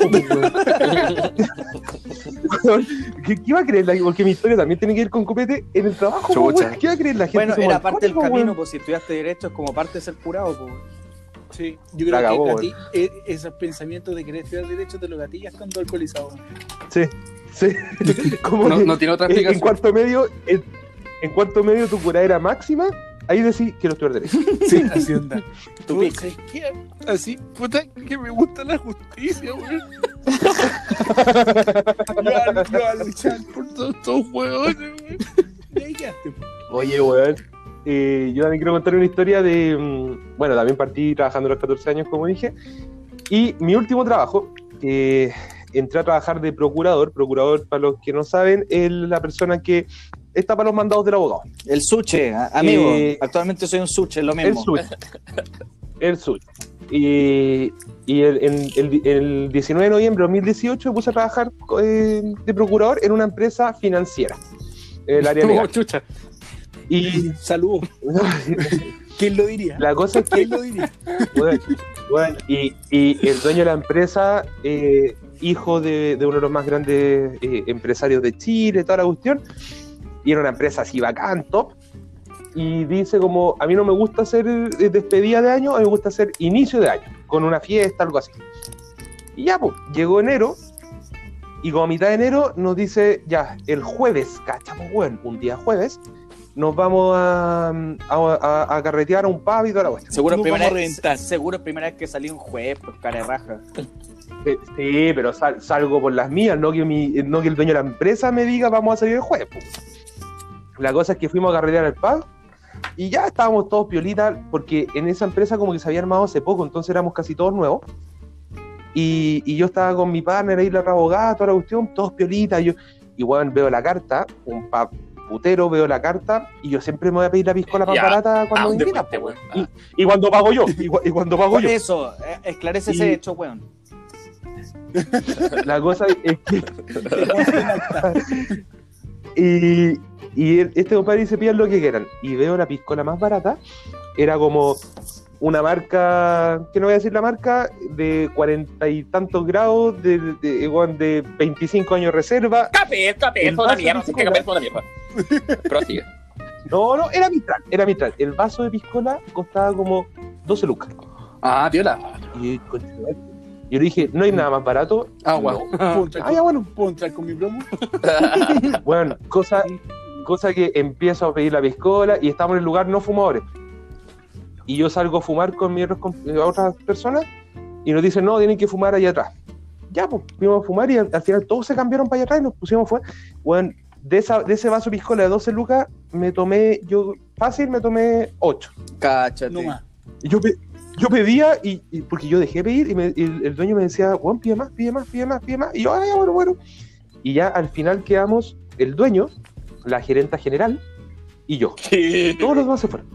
¿Qué, qué va a creer? la- Porque mi historia también tiene que ver con copete en el trabajo. ¿Qué va a creer la gente? Bueno, era parte del camino, pues si estudiaste Derecho es como parte de ser curado, pues. Sí, yo creo cagó, que gati- e- esos pensamientos de querer estudiar derecho te lo gatillas cuando alcoholizado. Sí, sí. <laughs> Como No, que no tiene otra en, en explicación. cuarto medio, en, en cuarto medio tu curadera máxima, ahí decís quiero estudiar derecho. <laughs> Sí, así onda. Tu Tú, pic. ¿sabes qué? Así, puta, que me gusta la justicia, weón. <laughs> Yo a- yo a luchar por todos estos huevones, weón. Oye, weón. Eh, yo también quiero contar una historia de. mm, Bueno, también partí trabajando a los 14 años, como dije. Y mi último trabajo, eh, entré a trabajar de procurador. Procurador, para los que no saben, es la persona que está para los mandados del abogado. El suche, amigo. Eh, Actualmente soy un suche, es lo El mismo. suyo. El suyo. Y, y el, el- el 19 de noviembre de 2018 me puse a trabajar eh, de procurador en una empresa financiera. El área Oh, legal. chucha. Y Saludos. <laughs> ¿Quién lo diría? la cosa es que ¿Quién lo diría? Bueno, bueno, y, y el dueño de la empresa, eh, hijo de, de uno de los más grandes eh, empresarios de Chile, toda la cuestión, y era una empresa así bacán, top, y dice como, a mí no me gusta hacer eh, despedida de año, a mí me gusta hacer inicio de año, con una fiesta, algo así. Y ya, pues, llegó enero, y como a mitad de enero nos dice, ya, el jueves, cachamos, bueno, un día jueves, nos vamos a, a, a- a carretear a un pub y toda la cuestión. Seguro primera vez, seguro es primera vez que salí un juez, pues cara de raja. Eh, Sí, pero sal- salgo por las mías, no que, mi, no que el dueño de la empresa me diga vamos a salir el jueves. po. La cosa es que fuimos a carretear al pub y ya estábamos todos piolitas, porque en esa empresa como que se había armado hace poco, entonces éramos casi todos nuevos. Y, y yo estaba con mi partner ahí, la abogada, toda la cuestión, todos piolitas. Yo, y bueno, veo la carta, un pub putero, veo la carta, y yo siempre me voy a pedir la piscola más Ya. barata ¿A cuando me dónde invitan. weón? weón. Y, y cuando pago yo, y, cu- y cuando pago yo. eso, eh, esclarece Y- ese hecho, weón. La cosa es que <laughs> Y, y este compadre dice, pidan lo que quieran. Y veo la piscola más barata. Era como una marca, que no voy a decir la marca, de cuarenta y tantos grados, de, de, de, igual de 25 años de reserva. Capé, capé, El es una vaso mierda. capé es una mierda. <laughs> Prosigue. No, no, era Mistral, era Mistral. El vaso de piscola costaba como 12 lucas. Ah, viola. Y yo le dije, no hay nada más barato. Agua. <laughs> ¿Puedo entrar, Ah, con, ya bueno. ¿Puedo entrar con mi promo? <laughs> Bueno, cosa, cosa que empiezo a pedir la piscola y estamos en el lugar no fumadores. Y yo salgo a fumar con mis eh, otras personas y nos dicen, no, tienen que fumar allá atrás. Ya, pues, fuimos a fumar y al, al final todos se cambiaron para allá atrás y nos pusimos a fumar. Bueno, de, esa, de ese vaso piscola de 12 lucas, me tomé, yo fácil me tomé 8. Cáchate. No más. Y Yo, yo pedía, y, y- porque yo dejé pedir, y, me- y el, el dueño me decía, Juan, pide más, pide más, pide más, pide más. Y yo, ah, ya, bueno, bueno. Y ya al final quedamos el dueño, la gerenta general y yo. Todos los demás se fueron.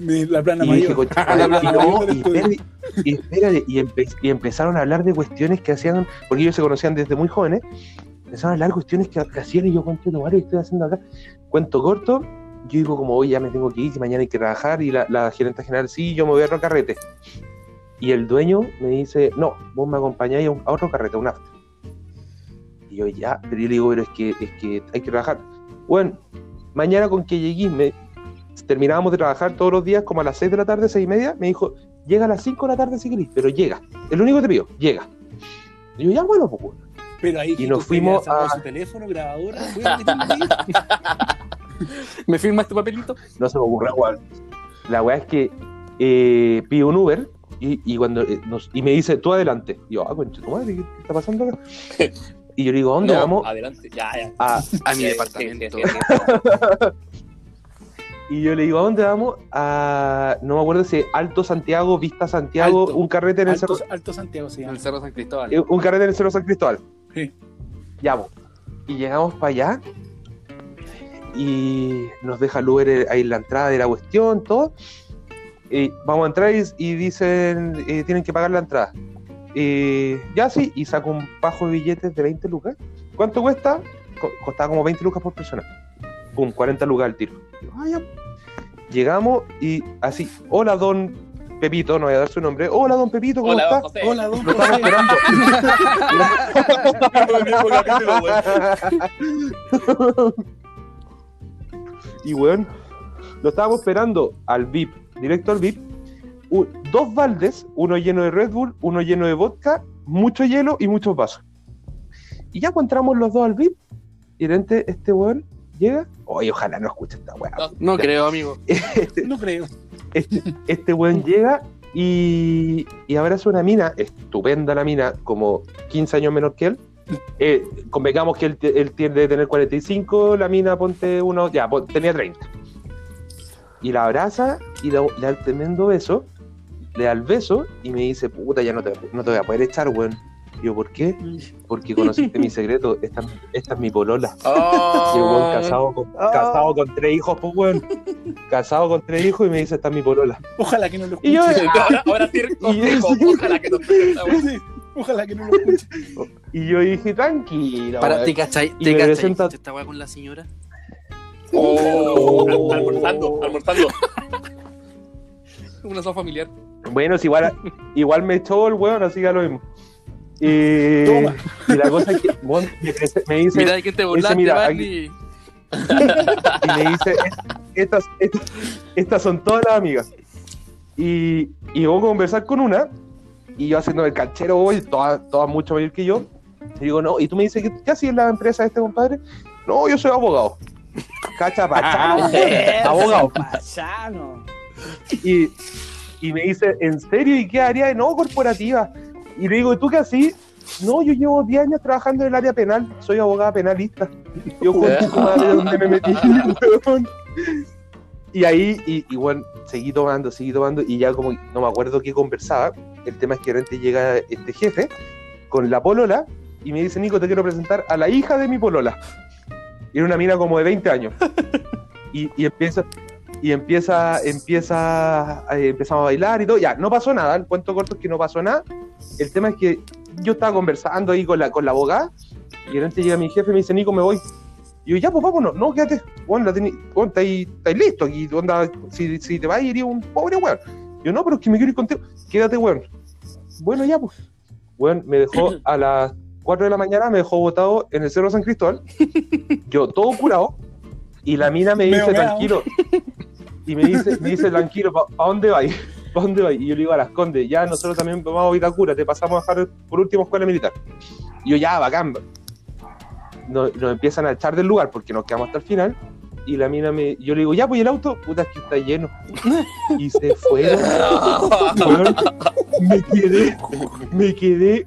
La plana Y dije, mayor. "Concha, <laughs> La plana y no, y después. espérate, y espérate, y empe- y empezaron a hablar de cuestiones que hacían, porque ellos se conocían desde muy jóvenes, empezaron a hablar de cuestiones que, que hacían y yo, de madre, ¿qué estoy haciendo acá? Cuento corto, yo digo como, hoy ya me tengo que ir, que mañana hay que trabajar, y la, la gerente general, sí, yo me voy a otro carrete. Y el dueño me dice, no, vos me acompañáis a, un- a otro carrete, a un after. Y yo, ya, pero yo le digo, pero es que, es que hay que trabajar. Bueno, mañana con que llegué, me, terminábamos de trabajar todos los días como a las 6 de la tarde, 6 y media, me dijo, llega a las 5 de la tarde si querés, pero llega. Es lo único que te pido, llega. Y yo, ya bueno, pues bueno. Pero ahí Y nos fuimos a- su teléfono, grabadora. <laughs> ¿Me firma este papelito? no se me ocurre igual. La weá es que eh, pido un Uber y, y cuando eh, nos- y me dice, tú adelante. Y yo, ah, concha tu madre, ¿qué, qué está pasando acá? <laughs> Y yo le digo, ¿a dónde No, vamos? Adelante, ya, ya. A- A mi Sí, departamento. <laughs> sí, sí, sí. y yo le digo, ¿a dónde vamos? A, no me acuerdo si Alto Santiago, Vista Santiago, Alto. un carrete en el Alto, cerro, Alto Santiago se En el Cerro San Cristóbal. eh, un carrete en el Cerro San Cristóbal. Sí. Ya, po. Y llegamos para allá y nos deja el Uber ahí en la entrada de la cuestión, todo. Y vamos a entrar y, y dicen, eh, tienen que pagar la entrada. Eh, ya sí, y saco un pajo de billetes de 20 lucas. ¿Cuánto cuesta? Co- costaba como 20 lucas por persona. Pum, 40 lucas al tiro. Yo, ah, ya. Llegamos y así, hola don Pepito, no voy a dar su nombre. Hola don Pepito, ¿cómo Hola, está? José. Hola, don Lo estamos esperando. <laughs> Y bueno, lo estábamos esperando al VIP, directo al VIP. U- dos baldes, uno lleno de Red Bull, uno lleno de vodka, mucho hielo y muchos vasos. Y ya encontramos los dos al VIP. Y de repente este weón llega. Oye, ojalá no escuche esta weá. No. No creo, amigo. <laughs> No creo. Este, este weón llega y, y abraza una mina, estupenda la mina, como 15 años menor que él. Eh, convengamos que él, él tiene de tener 45, la mina ponte uno, ya, pon- tenía 30. Y la abraza y le, le da el tremendo beso, le da el beso y me dice, puta, ya no te, no te voy a poder echar, weón. Y yo, ¿por qué? Porque conociste mi <laughs> secreto, esta, esta es mi polola. <laughs> Y el weón Oh. casado con, casado con tres hijos, pues weón. Casado con tres hijos y me dice, esta es mi polola. Ojalá que no lo Y yo, escuche. <laughs> Ahora, ahora sí, consejo, ojalá que no escuche, güey. Sí, Ojalá que no lo escuche. Y yo dije, tranquila. Para, weón". ¿te cachai? Y ¿Te me cachai? presenta- esta weá con la señora? Oh, al- almorzando, almorzando. Una sopa familiar. Bueno, si igual, igual me echó el weón, así que lo mismo. Y, Toma. y la cosa es que me, dice, Mira de quién te burlaste, mira, y me dice, estas, estas, estas son todas las amigas. Y, y vamos a conversar con una, y yo haciendo el canchero, voy, todas, todas mucho mayor que yo. Y digo, no, y tú me dices, ¿qué, qué hacía en la empresa de este compadre? No, yo soy abogado. Cacha, <laughs> pachano, abogado. Pachano. Y, y me dice, ¿en serio? ¿Y qué área? No, corporativa. Y le digo, ¿y tú qué así? No, yo llevo 10 años trabajando en el área penal, soy abogada penalista. Yo ¿dónde me metí? <laughs> weón? y ahí, y, y bueno, seguí tomando, seguí tomando, y ya como no me acuerdo qué conversaba. El tema es que de repente llega este jefe con la polola y me dice, Nico, te quiero presentar a la hija de mi polola. Era una mina como de 20 años. Y, y empieza, y empieza, empieza, eh, empezamos a bailar y todo. Ya, no pasó nada. El cuento corto es que no pasó nada. El tema es que yo estaba conversando ahí con la, con la abogada y de repente llega mi jefe y me dice, Nico, me voy. Y yo, ya, pues vámonos. No, quédate. Bueno, la tení, bueno, estáis, listo aquí. Onda, si, si te vas, iría un pobre weón. Yo, no, pero es que me quiero ir contigo. Quédate, weón. Bueno, ya, pues. Bueno, me dejó a las 4 de la mañana, me dejó botado en el Cerro San Cristóbal. Yo, todo curado. Y la mina me dice, tranquilo. Y me dice, me dice tranquilo, ¿para dónde vais? <laughs> ¿Para dónde vais? Y yo le digo a las condes, ya nosotros también vamos a Vitacura, te pasamos a dejar por último escuela militar. Y yo, ya, bacán. Nos, nos empiezan a echar del lugar porque nos quedamos hasta el final. y la mina me. Yo le digo, ya, pues ¿y el auto, puta, es que está lleno. <laughs> Y se fueron. Weón, me quedé, me quedé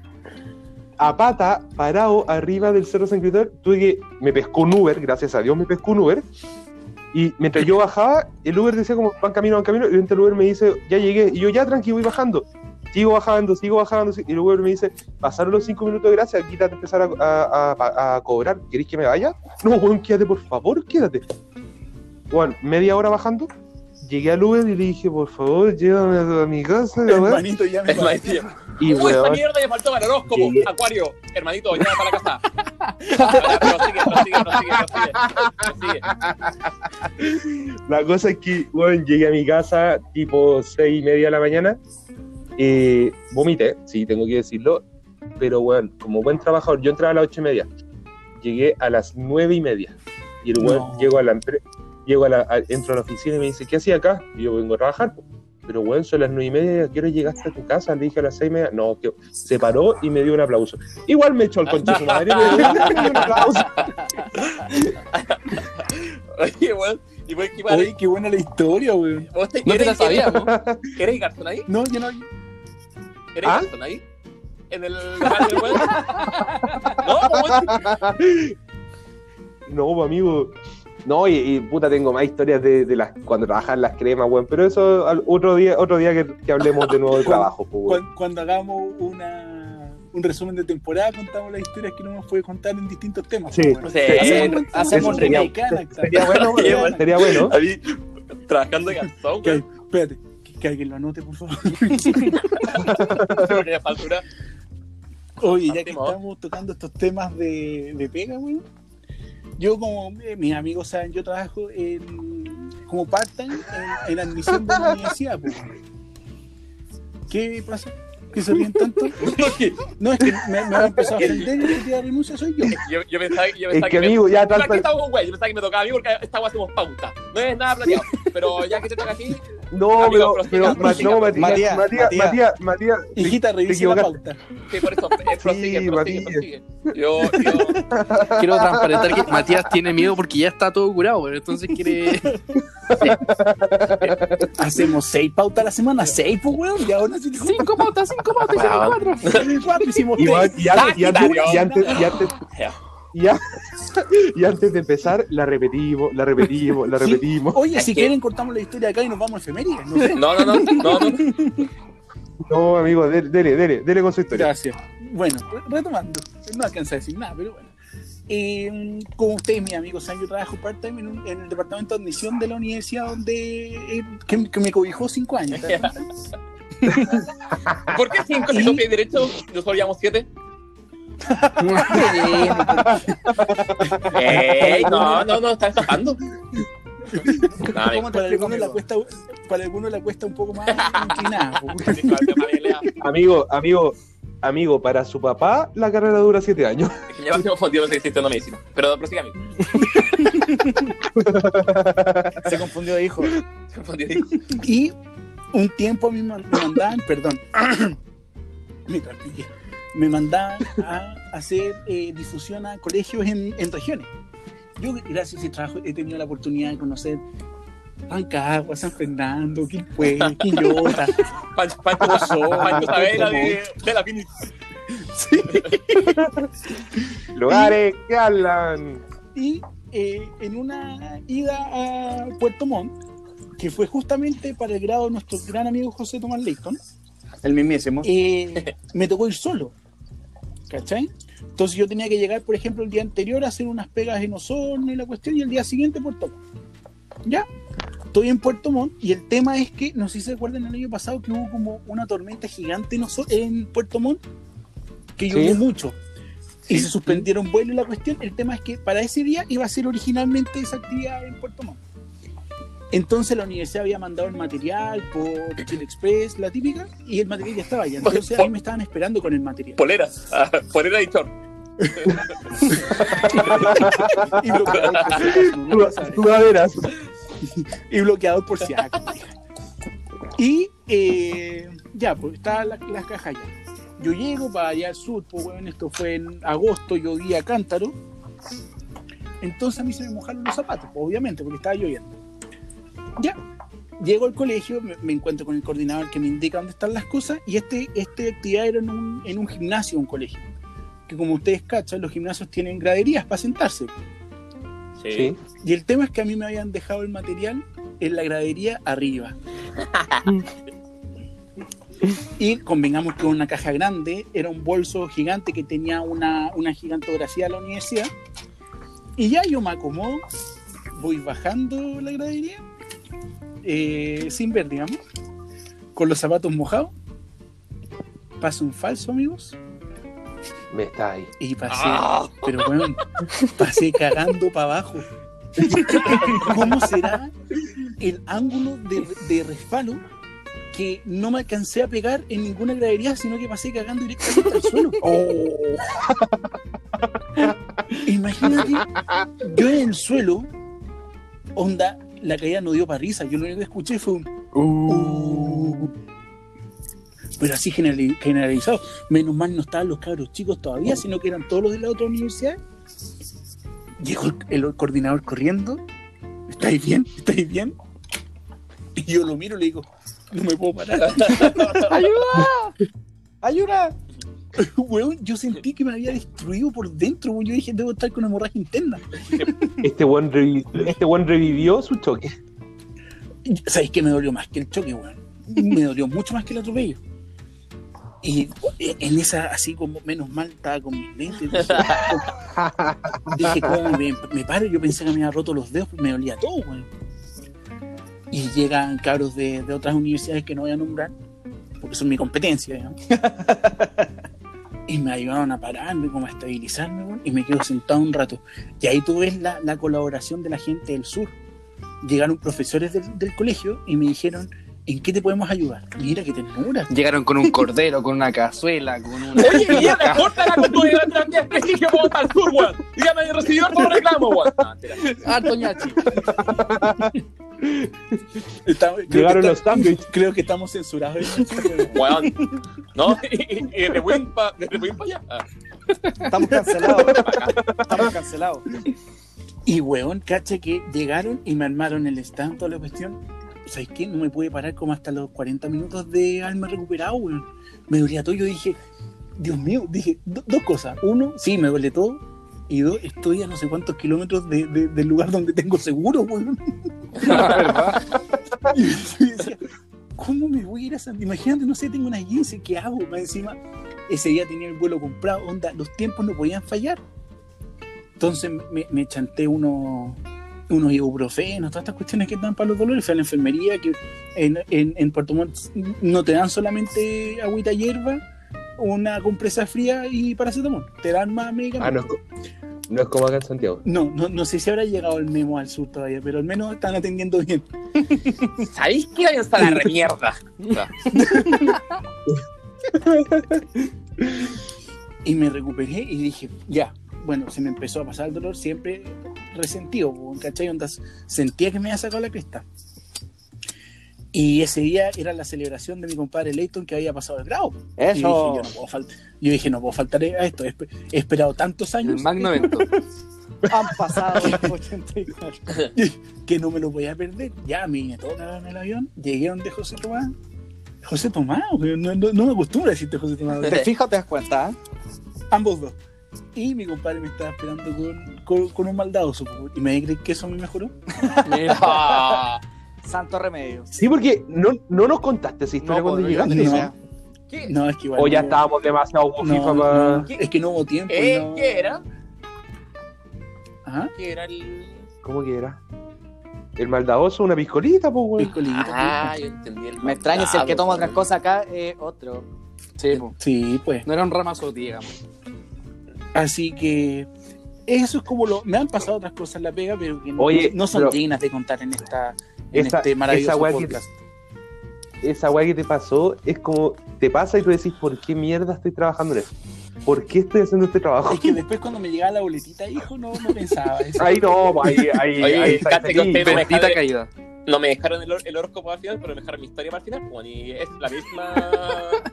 a pata, parado arriba del Cerro San Cristóbal. Tuve que. Me pescó un Uber, gracias a Dios me pescó un Uber. Y mientras yo bajaba, el Uber decía como van camino, van camino, y entonces el Uber me dice, ya llegué, y yo ya tranquilo, voy bajando. Sigo bajando, sigo bajando, y el Uber me dice, pasaron los cinco minutos de gracia, aquí te vas a empezar a, a- a- a cobrar, ¿querés que me vaya? No, weón, quédate, por favor, quédate. Bueno, media hora bajando, llegué al Uber y le dije, por favor, llévame a mi casa. Hermanito, ya me Y Uy, esta weón, mierda le faltó el horóscopo. Llegué. Acuario, hermanito, ya para la casa. <laughs> La cosa es que, bueno, llegué a mi casa tipo seis y media de la mañana. Eh, vomité, sí, tengo que decirlo. Pero, bueno, como buen trabajador, yo entraba a las ocho y media. Llegué a las nueve y media. Y el weón No. llego a la empresa, llego a la, a- entro a la oficina y me dice, ¿qué hacía acá? Y yo vengo a trabajar. po. Pero, weón, son las nueve y media, ¿a qué hora llegaste a tu casa? Le dije a las seis y media. No, que se paró y me dio un aplauso. Igual me echó el concho de su madre. me dio un aplauso. <laughs> Oye, weón. ¿Y qué Oye, qué buena la historia, weón. ¿Vos te, No te la eres- sabíamos. ¿Eres Garzón ahí? No, yo no. ¿Eres ¿Ah? Garzón ahí? ¿En el? <laughs> No, pues, No, pues, amigo. No, y, y, puta, tengo más historias de, de las cuando trabajan las cremas, weón. Pero eso al- otro día, otro día que, que hablemos de nuevo de <laughs> trabajo, pues, weón. Cuando, cuando hagamos una, un resumen de temporada, contamos las historias que no nos puede contar en distintos temas. Sí. Weón. Sí, hacemos, hacemos sería- remake, Anax, Sería bueno, weón, sería bueno. A mí, trabajando de Garzón, Que- weón. espérate, que, que alguien lo anote, por favor. <laughs> <laughs> Oye, ya que estamos tocando estos temas de, de pega, weón. Yo, como eh, mis amigos saben, yo trabajo en, como part-time en, en admisión de la universidad, pues. ¿Qué pasa? ¿Que se ríen tanto? <laughs> No, es que me, me va a ofender y el que renuncia soy yo. Yo, yo pensaba, yo Es pensaba que, me- amigo, ya tanto. aquí estamos con güey, yo pensaba que me tocaba a mí porque esta weá hacemos pauta. No es nada planeado. Pero ya que te toca a ti, No, Amigo, pero, prosiga, pero, Ma- prosiga. no, Matías, Matías, Matías, Matías. Matías, Matías, Hijita, la equivocaste. pauta. sí, por eso, eh, prosigue, Sí, prosigue, Matías. prosigue. Yo, yo, Quiero transparentar que Matías tiene miedo porque ya está todo curado, weón. Entonces quiere. <laughs> Hacemos seis pautas a la semana, seis, pues, weón. Y ahora sí, Cinco pautas, cinco pautas, <laughs> hicimos cuatro. cuatro, hicimos Igual, tres. y antes, y antes, y antes, y antes, Ya. y a- <laughs> y antes de empezar, la repetimos, la repetimos, la <laughs> Sí. repetimos. Oye, si que- quieren cortamos la historia acá y nos vamos a efemérides, no sé. No, no, no, no, no. <laughs> No, amigo, dele, dele, dele, dele con su historia. Gracias. Bueno, re- retomando, no alcanza a decir nada, pero bueno. Eh, como ustedes, mis amigos, saben, yo trabajo part-time en, un- en el departamento de admisión de la universidad donde eh, que, que me cobijó cinco años. ¿Por qué cinco si no derecho? Nosotros llevamos siete. Ey, no, no, no. No, amigo. para algunos la cuesta, para algunos la cuesta un poco más inclinada. <laughs> de. Amigo, amigo, amigo, para su papá la carrera dura siete años. Es que Ya me confundido si existe una medicina. Pero prosigue, amigo. Se confundió de hijo. Se confundió. Y un tiempo a mí me me mandaban, perdón, <clears throat> me trasnoché. Me mandaban a hacer eh, difusión a colegios en, en regiones. Yo, gracias a ese trabajo, he tenido la oportunidad de conocer Pancagua, San Fernando, Quilpué, Quillota. <laughs> Pancho, Pancho, Pancho Savera de, de la Pini. <laughs> Lugares que hablan. Y eh, en una ida a Puerto Montt, que fue justamente para el grado de nuestro gran amigo José Tomás Leighton, El mismísimo. eh, me tocó ir solo. ¿Cachai? Entonces yo tenía que llegar, por ejemplo, el día anterior a hacer unas pegas en Osorno y la cuestión, y el día siguiente Puerto Montt. Ya, estoy en Puerto Montt y el tema es que, no sé si se acuerdan el año pasado que hubo como una tormenta gigante en, Oso- en Puerto Montt, que Sí. llovió mucho. Y se suspendieron vuelos y la cuestión. El tema es que para ese día iba a ser originalmente esa actividad en Puerto Montt. Entonces la universidad había mandado el material por Chile Express, la típica, y el material ya estaba allá. Entonces a mí me estaban esperando con el material. Polera. Ah, polera y. <laughs> Y bloqueador y bloqueador por si acaso. Y eh, ya, pues estaban las, cajas ya. Yo llego para allá al sur, pues bueno, esto fue en agosto, llovía cántaro. Entonces a mí se me mojaron los zapatos, obviamente, porque estaba lloviendo. Ya, llego al colegio, me, me encuentro con el coordinador que me indica dónde están las cosas y este, este actividad era en un, en un gimnasio, un colegio. Que como ustedes cachan, los gimnasios tienen graderías para sentarse. Sí. Sí. Y el tema es que a mí me habían dejado el material en la gradería arriba. <laughs> y convengamos que una caja grande era un bolso gigante que tenía una, una gigantografía de la universidad. Y ya yo me acomodo, voy bajando la gradería, eh, sin ver, digamos, con los zapatos mojados. Paso un falso, amigos, Me está ahí. y pasé, Ah. pero bueno, pasé cagando para abajo. ¿Cómo será el ángulo de, de que no me alcancé a pegar en ninguna gradería, sino que pasé cagando directamente al suelo? Imagínate, yo en el suelo, onda, la caída no dio para risa, yo lo único que escuché fue un... "Uh". Pero así generali- generalizado. Menos mal no estaban los cabros chicos todavía, sino que eran todos los de la otra universidad. Llegó el, el coordinador corriendo. ¿Estáis bien? ¿Estáis bien? Y yo lo miro y le digo, no me puedo parar. <laughs> ¡Ayuda! ¡Ayuda! <laughs> Weón, yo sentí que me había destruido por dentro. weón. Yo dije, debo estar con hemorragia interna. Este buen, revi- este revivió su choque. ¿Sabéis que me dolió más que el choque, weón? Me dolió mucho más que el atropello. Y en esa, así como menos mal, estaba con mis lentes. Dije, <laughs> dije, ¿cómo me, me paro? Yo pensé que me había roto los dedos, me dolía todo, weón. Y llegan cabros de, de otras universidades que no voy a nombrar, porque son mi competencia. <laughs> Y me ayudaron a pararme, como a estabilizarme, y me quedo sentado un rato. Y ahí tú ves la, la colaboración de la gente del sur. Llegaron profesores del, del colegio y me dijeron, ¿en qué te podemos ayudar? Mira qué ternura. Llegaron con un cordero, con una cazuela, con una. Oye, y ya me corta la cultura de la prestigio como está el sur, weón. Y ya me reclamo, weón. No. Harto ñachi. Está- creo, Llegaron los sándwiches. creo que estamos censurados. sur, weón. ¿No? Y, y, y de Win para allá. Estamos cancelados. Estamos cancelados. Y weón, cacha que llegaron y me armaron el stand, toda la cuestión. ¿Sabes qué? No me pude parar como hasta los 40 minutos de haberme recuperado, weón. Me dolía todo. Yo dije, Dios mío, dije do- dos cosas. Uno, sí, me duele todo. Y dos, estoy a no sé cuántos kilómetros de- de- del lugar donde tengo seguro, weón. <laughs> Y decía, ¿cómo me voy a ir a San Imagínate, no sé, tengo una 15, ¿qué hago? Más encima, ese día tenía el vuelo comprado, onda, los tiempos no podían fallar. Entonces me, me chanté unos unos ibuprofenos, todas estas cuestiones que dan para los dolores. Fui a la enfermería, que en, en, en Puerto Montt no te dan solamente agüita hierba, una compresa fría y paracetamol. Te dan más Ah, medicamentos. no es, co- no es como acá en Santiago. no, no, no sé si habrá llegado el memo al sur todavía, pero al menos están atendiendo bien. <laughs> ¿Sabéis que vayan hasta la remierda? <laughs> Y me recuperé y dije, ya, bueno, se me empezó a pasar el dolor siempre resentido, ¿cachai? Onda, sentía que me había sacado la cresta. Y ese día era la celebración de mi compadre Leighton que había pasado el grado. Y dije, Eso. yo, no puedo faltar. yo dije, no puedo faltar a esto. He, espe- he esperado tantos El años magno evento. <laughs> Han pasado <laughs> 84. que no me lo podía perder. Ya me vine todo en el avión. Llegué donde José Tomás. José Tomás, no, no, no me acostumbro a decirte José Tomás. ¿Te fijas te das cuenta? eh? Ambos dos. Y mi compadre me estaba esperando con, con, con un maldadoso. po, Y me creí que eso me mejoró. Mira. <laughs> <laughs> Santo remedio. Sí, porque no, no nos contaste esa historia No, cuando pues, llegaste. no, No. sea. ¿Qué, No, es que igual. O ya no- estábamos demasiado no, FIFA no, para. es que no hubo tiempo. eh, no. ¿Qué era? Ajá. ¿Qué era el...? ¿Cómo que era? El maldadoso, una piscolita, pues, güey. Ah, yo entendí el Me extraña si el que toma otras weón. cosas acá es otro. Sí, po. Sí, pues. No era un ramazote, digamos. Así que. Eso es como lo. Me han pasado otras cosas en la pega, pero que no, Oye, no son pero- dignas de contar en esta. En Esa- este maravilloso esa weá que- podcast. Esa weá que te pasó es como te pasa y tú decís, ¿por qué mierda estoy trabajando en eso? ¿Por qué estoy haciendo este trabajo? Es que después cuando me llegaba la boletita, hijo, no, no pensaba <laughs> eso. Ahí no, pues, ahí, ahí, Oye, ahí está Bendita dejaré- caída. No me dejaron el, el horóscopo al final, pero me dejaron mi historia para el final. Bueno, y es la misma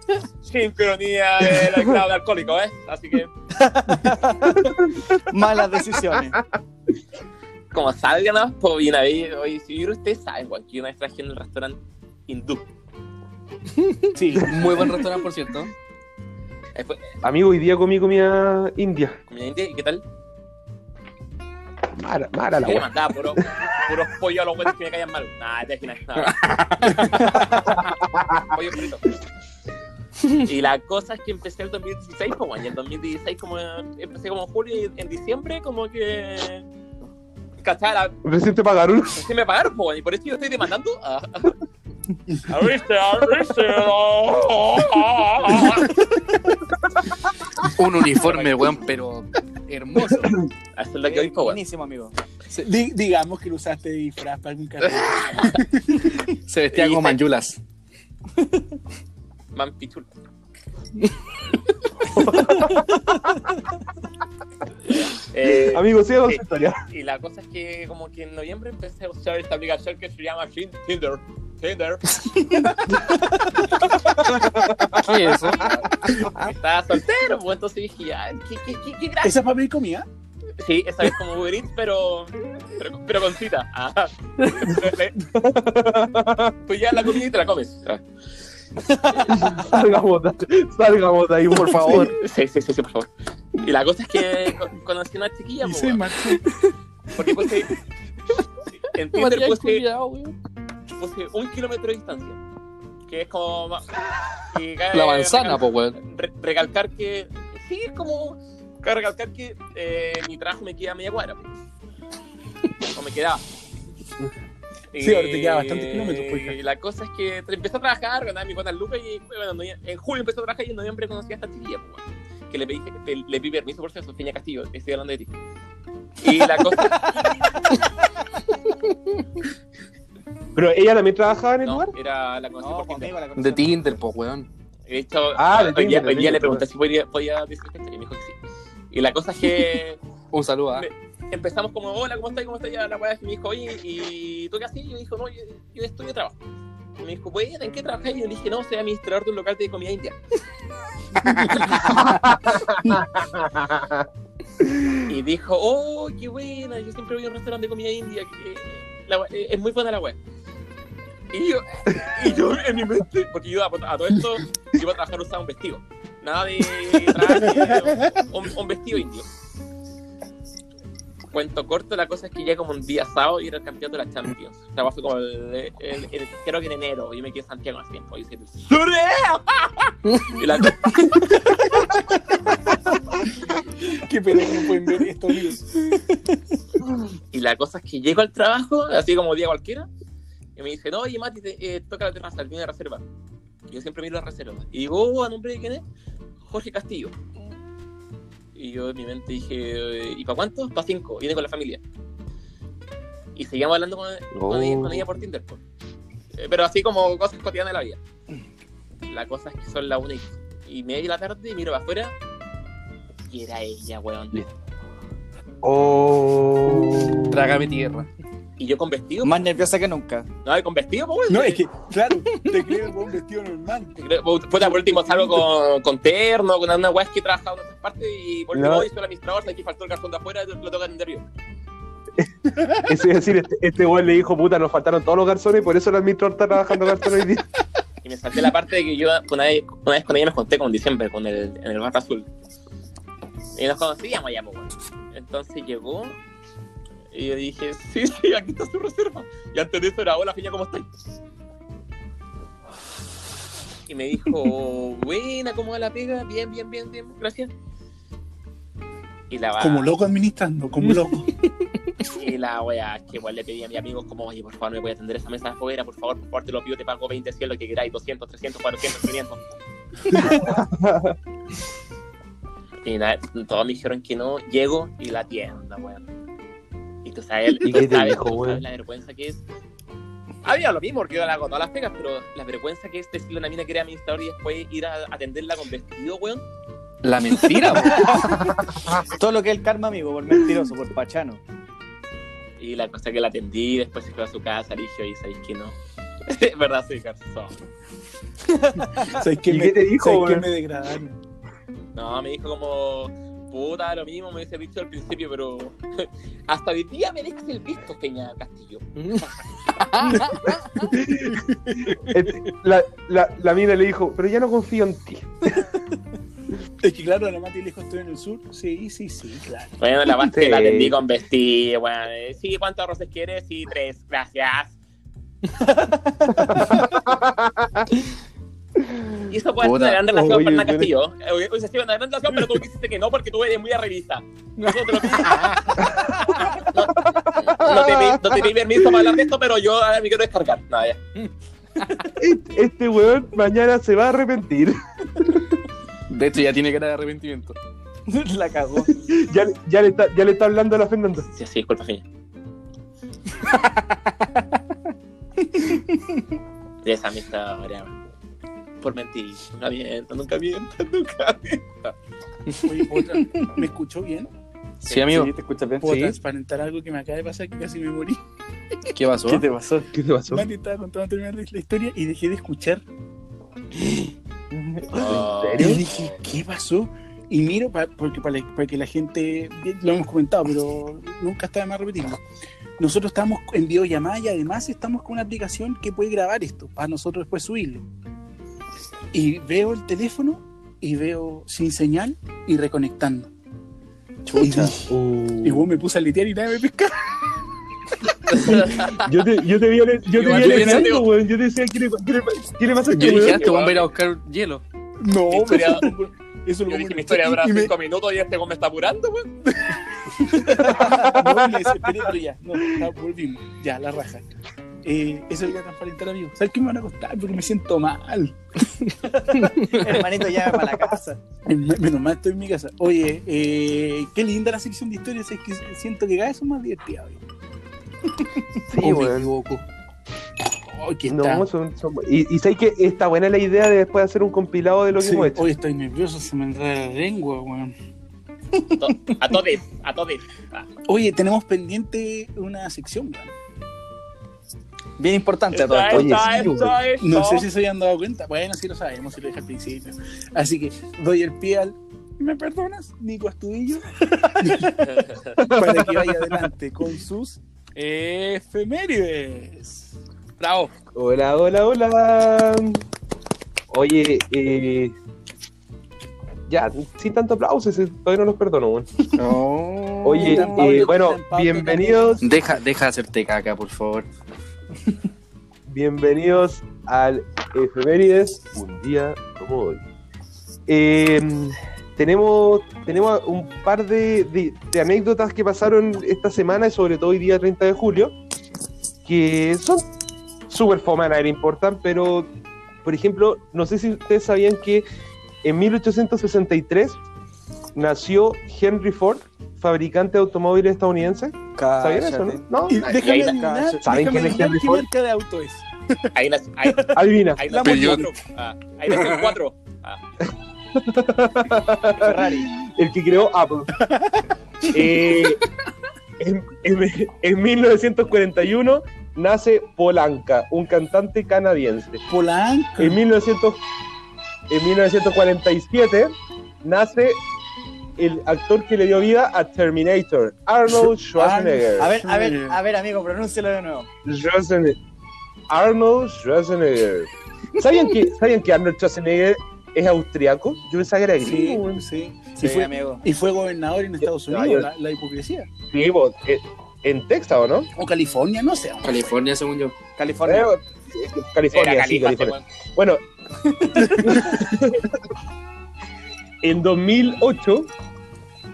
<laughs> sincronía del grado <laughs> de alcohólico, ¿eh? Así que <laughs> Malas decisiones. como salgan, ¿no? Pues, y una vez, oye, si ustedes saben, weón, que una vez trabajé en el restaurante hindú. Sí. Muy buen restaurante, por cierto. Después, Amigo, hoy día comí comida india. comida india, ¿y qué tal? Mara, mara la mandaba puro, pollos a los buenos que me caían mal. Nah, te imaginas, nada. Pollo frito. Y la cosa es que empecé el 2016, pues, bueno, y el 2016 como empecé como en julio y en diciembre como que... ¿Cachai? La- Recién te pagaron. Sí me pagaron, bueno, y por eso yo estoy demandando a... Richter. <laughs> Un uniforme, weón, pero hermoso. <coughs> Que hoy, bueno. Buenísimo, amigo. Di- digamos que lo usaste de disfraz para algún carrete. <laughs> Se vestía como manjulas. Man pichul. <laughs> eh, Amigo, siga con sí. su historia. Y la cosa es que como que en noviembre empecé a usar esta aplicación que se llama Tin- Tinder. Tinder. <laughs> ¿Qué es eso? Estaba soltero, pues entonces dije, ya, qué, qué, qué, qué gracia. ¿Esa es para pedir comida? Sí, esa vez como Uber Eats, pero, pero, pero con cita. Ah. <laughs> Pues ya la comida y te la comes. <laughs> Salgamos de, salgamos de ahí, por favor. <laughs> Sí, sí, sí, sí, por favor. Y la cosa es que co- conocí a una chiquilla, Y pues, se weón, marchó. porque puse, en Tinder Matías, puse, un kilómetro de distancia, que es como... y <laughs> La manzana, po, weón. re- recalcar que... Sí, es como... Recalcar que eh, mi trabajo me queda a media cuadra. pues. O me quedaba. Sí, ahora te queda bastantes kilómetros, pues. Y la cosa es que empecé a trabajar, ganaba mi cuota en Lucas y bueno, en julio empecé a trabajar y en noviembre conocí a esta chiquilla, pues, weón, que le pedí, le, le pedí permiso por ser Sofía Castillo, estoy hablando de ti. Y la cosa, <laughs> Pero ella también trabajaba en el no, lugar. era la conocí No, por Tinder. la De. Tinder, po, weón. De hecho, Ah, de hoy día, Tinder, hoy día le pregunté si podía, podía decir historia y me dijo que sí. Y la cosa es que <laughs> Un saludo. Me- empezamos como, hola, ¿cómo estás? ¿Cómo estás? Ya la weá me dijo, oye, ¿y tú qué haces? Y yo dijo, no, yo, yo estudio trabajo. Y me dijo, bueno, ¿en qué trabajas? Y yo le dije, no, soy administrador de un local de comida india. <laughs> y dijo, oh, qué buena, yo siempre voy a un restaurante de comida india, que la eh, es muy buena la weá. Y yo, y yo en mi mente, porque yo a, a todo esto iba a trabajar usaba un vestido. Nada de traje, un, un vestido indio. Cuento corto, la cosa es que ya como un día sábado y era el campeonato de la Champions. O sea, fue como el, el- el- creo que en enero, yo me quedé en Santiago hace tiempo. Y, dije, <laughs> y la, <laughs> Qué pena que no pueden ver esto, amigos. Y la cosa es que llego al trabajo, así como día cualquiera, y me dice, no, oye, Mati, te, eh, toca la terraza, tiene una reserva. Yo siempre miro la reserva. Y digo, oh, ¿a nombre de quién es? Jorge Castillo. Y yo en mi mente dije, eh, ¿y para cuánto? Para cinco, viene con la familia. Y seguíamos hablando con, con ella, con ella por Tinder, pues. Eh, pero así como cosas cotidianas de la vida. La cosa es que son las una y, y media de la tarde y miro para afuera y era ella, weón. Oh. Trágame tierra. Y yo con vestido, Más nerviosa que nunca. no, con vestido, pues. No, es que, claro, te creo con un vestido normal. Puta, por último salgo con, con terno, con una weá que he trabajado en otras partes y por último No. soy el administrador, aquí faltó el cartón de afuera y lo que atender yo. Eso es decir, este, este weón le dijo, puta, nos faltaron todos los garzones y por eso el administrador está trabajando garzones hoy día. <laughs> Y me salté la parte de que yo una vez, una vez con ella me junté con diciembre con el, en el barra azul. Y nos conocíamos ya, pues. Entonces llegó y yo dije, sí, sí, aquí está su reserva. Y antes de eso era, hola, Fiña, ¿cómo estás? Y me dijo, <laughs> buena, ¿cómo va la pega? Bien, bien, bien, bien, gracias. Y la va- Como loco administrando, como loco. <laughs> Y la wea, que igual le pedí a mis amigos como, oye, por favor, me voy a atender esa mesa de afuera, por favor, por favor, te lo pido, te pago 20 100, lo que queráis, 200, 300, 400, 500. y nada, todos me dijeron que no, llego y la tienda, weón. Y tú sabes, ¿Y tú qué te sabes, dijo, tú weón? sabes la vergüenza que es. Había lo mismo, porque yo le hago todas las pegas, pero la vergüenza que es decirle a una mina que era administrador y después ir a atenderla con vestido, weón. La mentira, po. <laughs> Todo lo que es el karma, amigo, por mentiroso, por pachano. Y la cosa que la atendí, después se fue a su casa, dije, oye, ¿sabéis que no? <laughs> Es verdad, soy garzón. <laughs> ¿Sabes qué ¿Y me, qué te dijo, ¿sabes qué weón? me degradaron? No, me dijo como, Puta, lo mismo me hubiese dicho al principio, pero <laughs> hasta hoy día me dejas el visto, Peña Castillo. <laughs> La, la, la mina le dijo, pero ya no confío en ti. <laughs> Es que claro, la Mati le dijo estoy en el sur. Sí, sí, sí, claro. Bueno, la, Sí. la atendí con vestir, bueno, sí, ¿cuántos arroces quieres? Sí, tres, gracias. <laughs> Y eso puede ser una gran relación Oye, para Hernán pero- Castillo. Hubiese sido una gran relación, pero tú dijiste que no porque tú eres muy arribista. No, te lo- <laughs> <laughs> no, no te, pedí- no te pedí permiso para hablar de esto, pero yo ahora me quiero descargar. Nada, ya. Este, este weón mañana se va a arrepentir. De hecho, ya tiene cara de arrepentimiento. La cagó. Ya, ya, le, está, ya le está hablando a la Fernanda. Sí, sí, disculpa, Feña. Esa mi historia. Por mentir. Nunca miento, nunca miento, <laughs> nunca miento. Oye, otra, ¿me escuchó bien? Sí, amigo. Sí, te escuchas bien. Puedo Sí. transparentar algo que me acaba de pasar que casi me morí. ¿Qué pasó? ¿Qué te pasó? ¿Qué te pasó? Mati estaba contando terminar la historia y dejé de escuchar. Oh. <gasps> ¿En Y serio? dije, ¿qué pasó? Y miro, pa- porque para, para que la gente, lo hemos comentado, pero nunca está de más repetirlo. Nosotros estamos en videollamada y además estamos con una aplicación que puede grabar esto para nosotros después subirlo. Y veo el teléfono y veo sin señal y reconectando. Y, dije- Uh. y vos me puse a litear y nadie me pescaba. <laughs> Yo te, yo te vi, yo te vi yo alejando, weón. Yo te decía, ¿qué le, qué le, qué le pasa a este Yo dije, weón? antes vamos a ir a buscar hielo. No, pero eso lo Yo pongo dije, mi historia habrá y me- cinco minutos y este güey me está apurando, weón. <laughs> No, me desesperé, pero ya, no, volvimos, ya, la raja. Eh, eso voy a transparentar, amigo. ¿Sabes qué me van a costar? Porque me siento mal. <laughs> Hermanito, llame para la casa. Menos mal estoy en mi casa. Oye, eh, qué linda la sección de historias. Es que siento que cada vez son más divertidas. amigo. Sí, ¿O me equivoco? Está. No, son, son- y, y sabes que está buena la idea de después hacer un compilado de lo que Sí, hemos hecho. Hoy estoy nervioso, se me enreda la lengua, weón. A todos, a todos. Ah, Oye, tenemos pendiente una sección, weón. Bien importante a todo esto. Oye, sí. No sé si se hayan dado cuenta. Bueno, sí lo sabemos, si lo dije al principio. Así que doy el pie al. ¿Me perdonas, Nico Astudillo? <laughs> para que vaya adelante con sus efemérides. Bravo. Hola, hola, hola. Oye, eh, ya, sin tanto aplauso, ese- todavía no los perdono, weón. Oye, eh, bueno, bienvenidos, Deja, deja de hacerte caca, por favor. Bienvenidos al Efemérides, un día como hoy. Eh, tenemos, tenemos un par de, de- anécdotas que pasaron esta semana, y sobre todo hoy día 30 de julio, que son súper fome, a importan, pero, por ejemplo, no sé si ustedes sabían que en 1863 nació Henry Ford, fabricante de automóviles estadounidense. ¿Sabían eso, no? ¿No? Y Y déjame ahí- adivinar, ¿Saben quién es Henry qué Ford? marca de auto es. Ahí nació, ahí, Adivina. ahí La nació el Peugeot. 4. Ah, ahí nació el 4. Ah, <laughs> Ferrari. el que creó Apple. <laughs> Eh, en, en- en 1941 nace Polanca, un cantante canadiense. En, 1900 en 1947 nace el actor que le dio vida a Terminator, Arnold Schwarzenegger. A ver, a ver, a ver, amigo, pronúncialo de nuevo. Schwarzenegger. Arnold Schwarzenegger. ¿Sabían que, ¿Sabían que Arnold Schwarzenegger es austriaco? Yo pensaba que era Sí, gringo, weón. sí. Sí, y, fue, amigo. y fue gobernador en Estados Unidos, la, la hipocresía. Sí, vos, eh, en Texas, ¿o no? O California, no sé. California, según yo. California. Eh, California, era sí, California. Bueno, <laughs> <laughs> en 2008,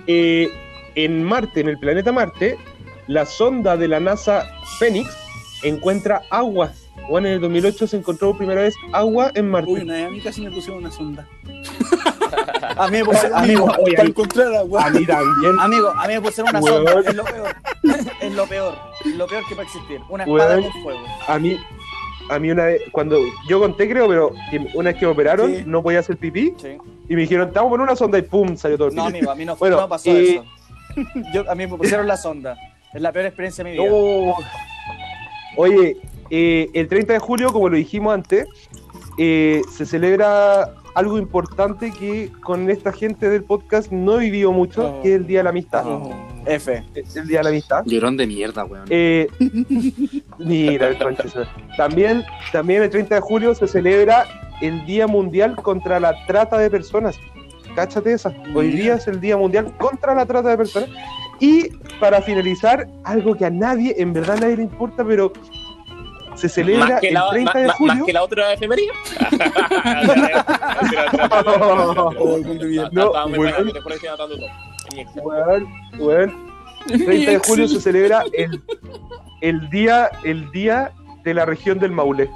eh, en Marte, en el planeta Marte, la sonda de la NASA Phoenix encuentra agua. Bueno, en el 2008 se encontró por primera vez agua en Marte. Uy, una vez a mí casi me pusieron una sonda. <laughs> A mí me pusieron, amigo, Oye, Para encontrar agua. a mí también. amigo, a mí me pusieron una Weón. sonda. Es lo peor. Es lo peor. Lo peor que puede existir. Una espada Weón. con fuego. A mí, a mí una vez, cuando yo conté, creo, pero una vez que me operaron, Sí. no podía hacer pipí, Sí. y me dijeron, a poner una sonda y pum, salió todo el No, pipí. amigo, a mí no, Bueno, no pasó eh, eso. Yo, a mí me pusieron la sonda. Es la peor experiencia de mi vida. No. Oye, eh, el 30 de julio, como lo dijimos antes, eh, se celebra algo importante que con esta gente del podcast no he vivido mucho, Oh. que es el Día de la Amistad. Oh. F. El Día de la Amistad. Llorón de mierda, weón. Eh, <laughs> mira, el también, también el 30 de julio se celebra el Día Mundial contra la Trata de Personas. Cáchate esa. Hoy día es el Día Mundial contra la Trata de Personas. Y para finalizar, algo que a nadie, en verdad a nadie le importa, pero se celebra Más que, el la, 30 más, de julio. más que la otra bueno. buena, te pones anotando todo. Weón, weón. El 30 de julio se celebra el, el día el día de la región del Maule.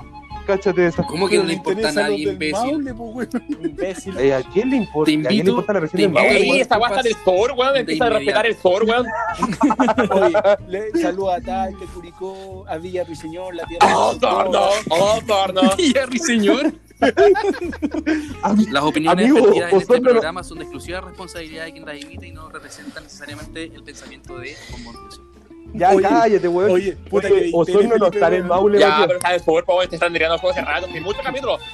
Cáchate esa. ¿Cómo que no le importa a nadie, imbécil? Maule, pues, weón. Imbécil. Eh, ¿A quién le importa? Te ¿A quién le invito- importa la región te del Maule? invito- Ey, esta guasta del sur, weón. de Empieza a respetar el sur, weón. <laughs> Oye, le saludo a Talca, Curicó, a Villa Ruiseñor, la tierra. Oh, del torno, oh, torno. Jerry, <laughs> señor. Las opiniones Amigo, vertidas en este no- programa son de exclusiva responsabilidad de quien las emite y no representan necesariamente el pensamiento de Montes. Ya, Oye, cállate, weón. Oye, puta Oye, que Osorno no está en. Maule, Ya, pero está del sur, po, te están tirando juegos cerrados. Hay muchos capítulos. <laughs>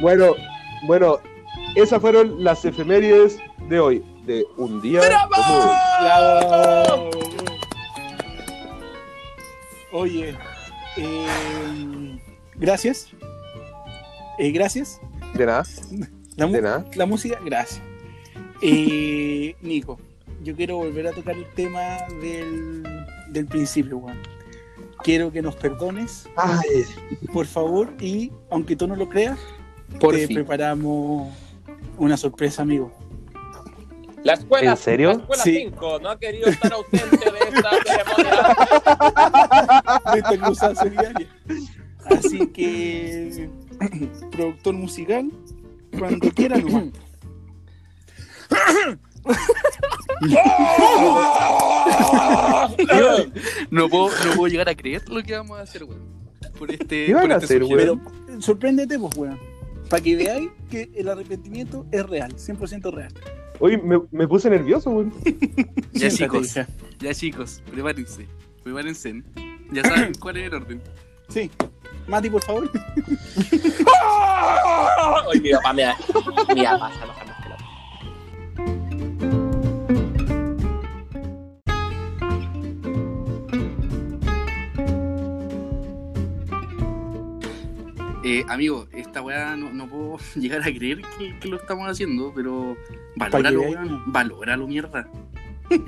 Bueno, bueno, esas fueron las efemérides de hoy. De un día. hoy. Bravo. Oye, eh, gracias. Eh, gracias. De nada, La, de nada. la música, gracias. Eh, Nico, yo quiero volver a tocar el tema del, del principio, weón. Quiero que nos perdones, Ay, por favor, y aunque tú no lo creas, Por te fin. preparamos una sorpresa, amigo. La escuela, ¿En serio? La escuela Sí. 5 no ha querido estar ausente de esta <laughs> ceremonia. de esta cruzada solidaria. Así que, productor musical, cuando quiera nomás. <coughs> <laughs> No puedo, no puedo llegar a creer lo que vamos a hacer, weón. Por este, ¿Qué van por a este hacer, sujeto. Pero sorpréndete, pues, weón. Para que veáis que el arrepentimiento es real, 100% real. Hoy me, me puse nervioso, weón. <laughs> Ya, chicos. Ya chicos, prepárense. Prepárense. Ya saben <coughs> cuál es el orden. Sí. Mati, por favor. <laughs> Oye, mi papá me da. Mi papá se enoja Eh, amigo, esta weá no, no puedo <laughs> llegar a creer que, que lo estamos haciendo, pero valóralo, weón. Valóralo, mierda.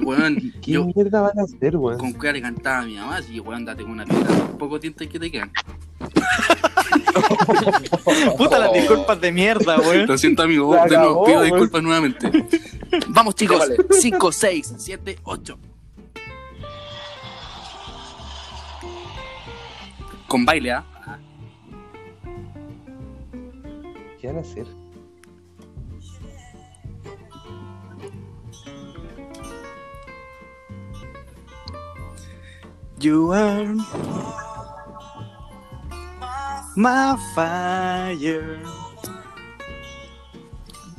Weón, <laughs> ¿Qué yo mierda van a hacer, weón? con cuál le cantaba a mi mamá, así que weón, date con una piedra. Pocos dientes que te quedan. <laughs> Puta las disculpas de mierda, weón. Lo siento, amigo. La De nuevo, pido weón. disculpas nuevamente. Vamos, chicos. Déjale. 5, 6, 7, 8. Con baile, ¿ah? ¿Qué van a? You are my fire.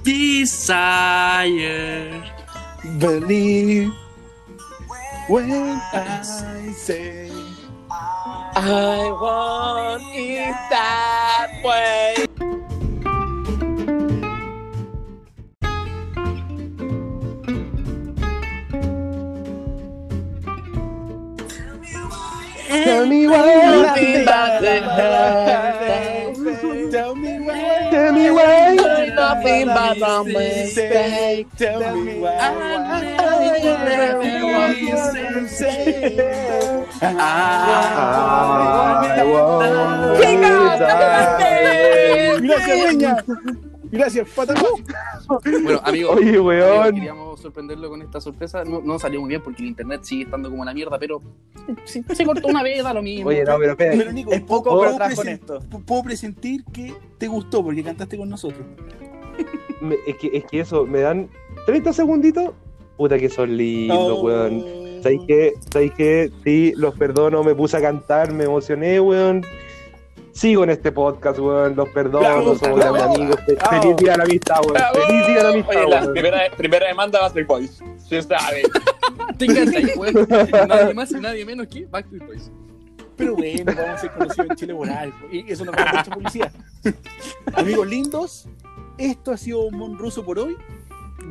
Desire. Believe when I say. I want it that way. Tell me why. Tell me why. Tell me why. Nothing but a mistake. Tell me why. I want that way. Gracias, Peña. Gracias, pata. <laughs> Bueno, amigo. Oye, amigo, weón. Queríamos sorprenderlo con esta sorpresa. No, no salió muy bien porque el internet sigue estando como la mierda, pero se, se cortó una vez, da lo mismo. Oye, no, pero espera. Pero, Nico, Es poco, puedo pero atrás con presen- esto. Puedo presentir que te gustó porque cantaste con nosotros. Me- es, que, es que eso, me dan 30 segunditos. Puta que son lindos, Oh. weón. ¿Sabes qué? ¿Sabes qué? Sí, los perdono, me puse a cantar, me emocioné, weón. Sigo en este podcast, weón. Los perdono, somos grandes amigos. Feliz día de la amistad, weón. Feliz día de la amistad, Oye, la primera, primera demanda va a ser Boys. Sí, sabe. Ténganse ahí, weón. Nadie más y nadie menos que Backstreet Boys. Pero bueno, vamos a ser conocidos en Chile por algo. Y eso nos da mucha publicidad. Amigos lindos, esto ha sido Mon Ruso por hoy.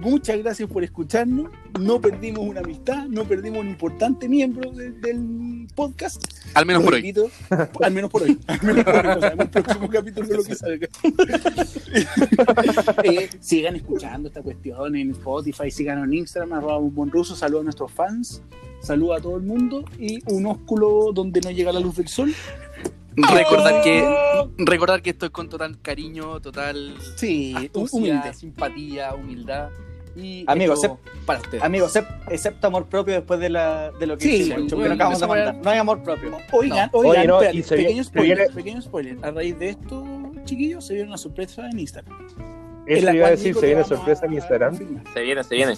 Muchas gracias por escucharnos. No perdimos una amistad, no perdimos un importante miembro de- del podcast. Al menos por hoy. al menos por hoy. <laughs> Al menos por hoy. No sabemos el próximo capítulo de lo que salga. <laughs> Eh, sigan escuchando esta cuestión en Spotify, sigan en Instagram, arroba Monruso, saludos a nuestros fans, saludos a todo el mundo y un ósculo donde no llega la luz del sol. Recordar que, recordar que esto es con total cariño, total Sí, astucia, humilde. simpatía, humildad. Y para ustedes. Excep- excepto amor propio después de, la, de lo que Sí, hicimos, bueno, acabamos de mandar. No hay amor propio. Oigan, No. oigan, Oye, no, espérate, y se viene- pequeño spoiler, viene- pequeño spoiler. A raíz de esto, chiquillos, se viene una sorpresa en Instagram. Eso iba a decir, se viene sorpresa en Instagram. Se viene, se viene.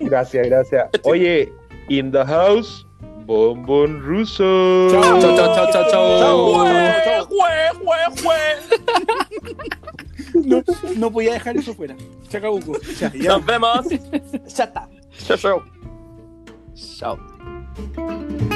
Gracias, gracias. <laughs> Oye, in the house, Bombón Ruso. Chao, Chao, chao, chao, chao, chao. <laughs> No, no podía dejar eso fuera. Chacabuco. Ya, ya. Nos vemos. Ya está. Chao, chao. Chao.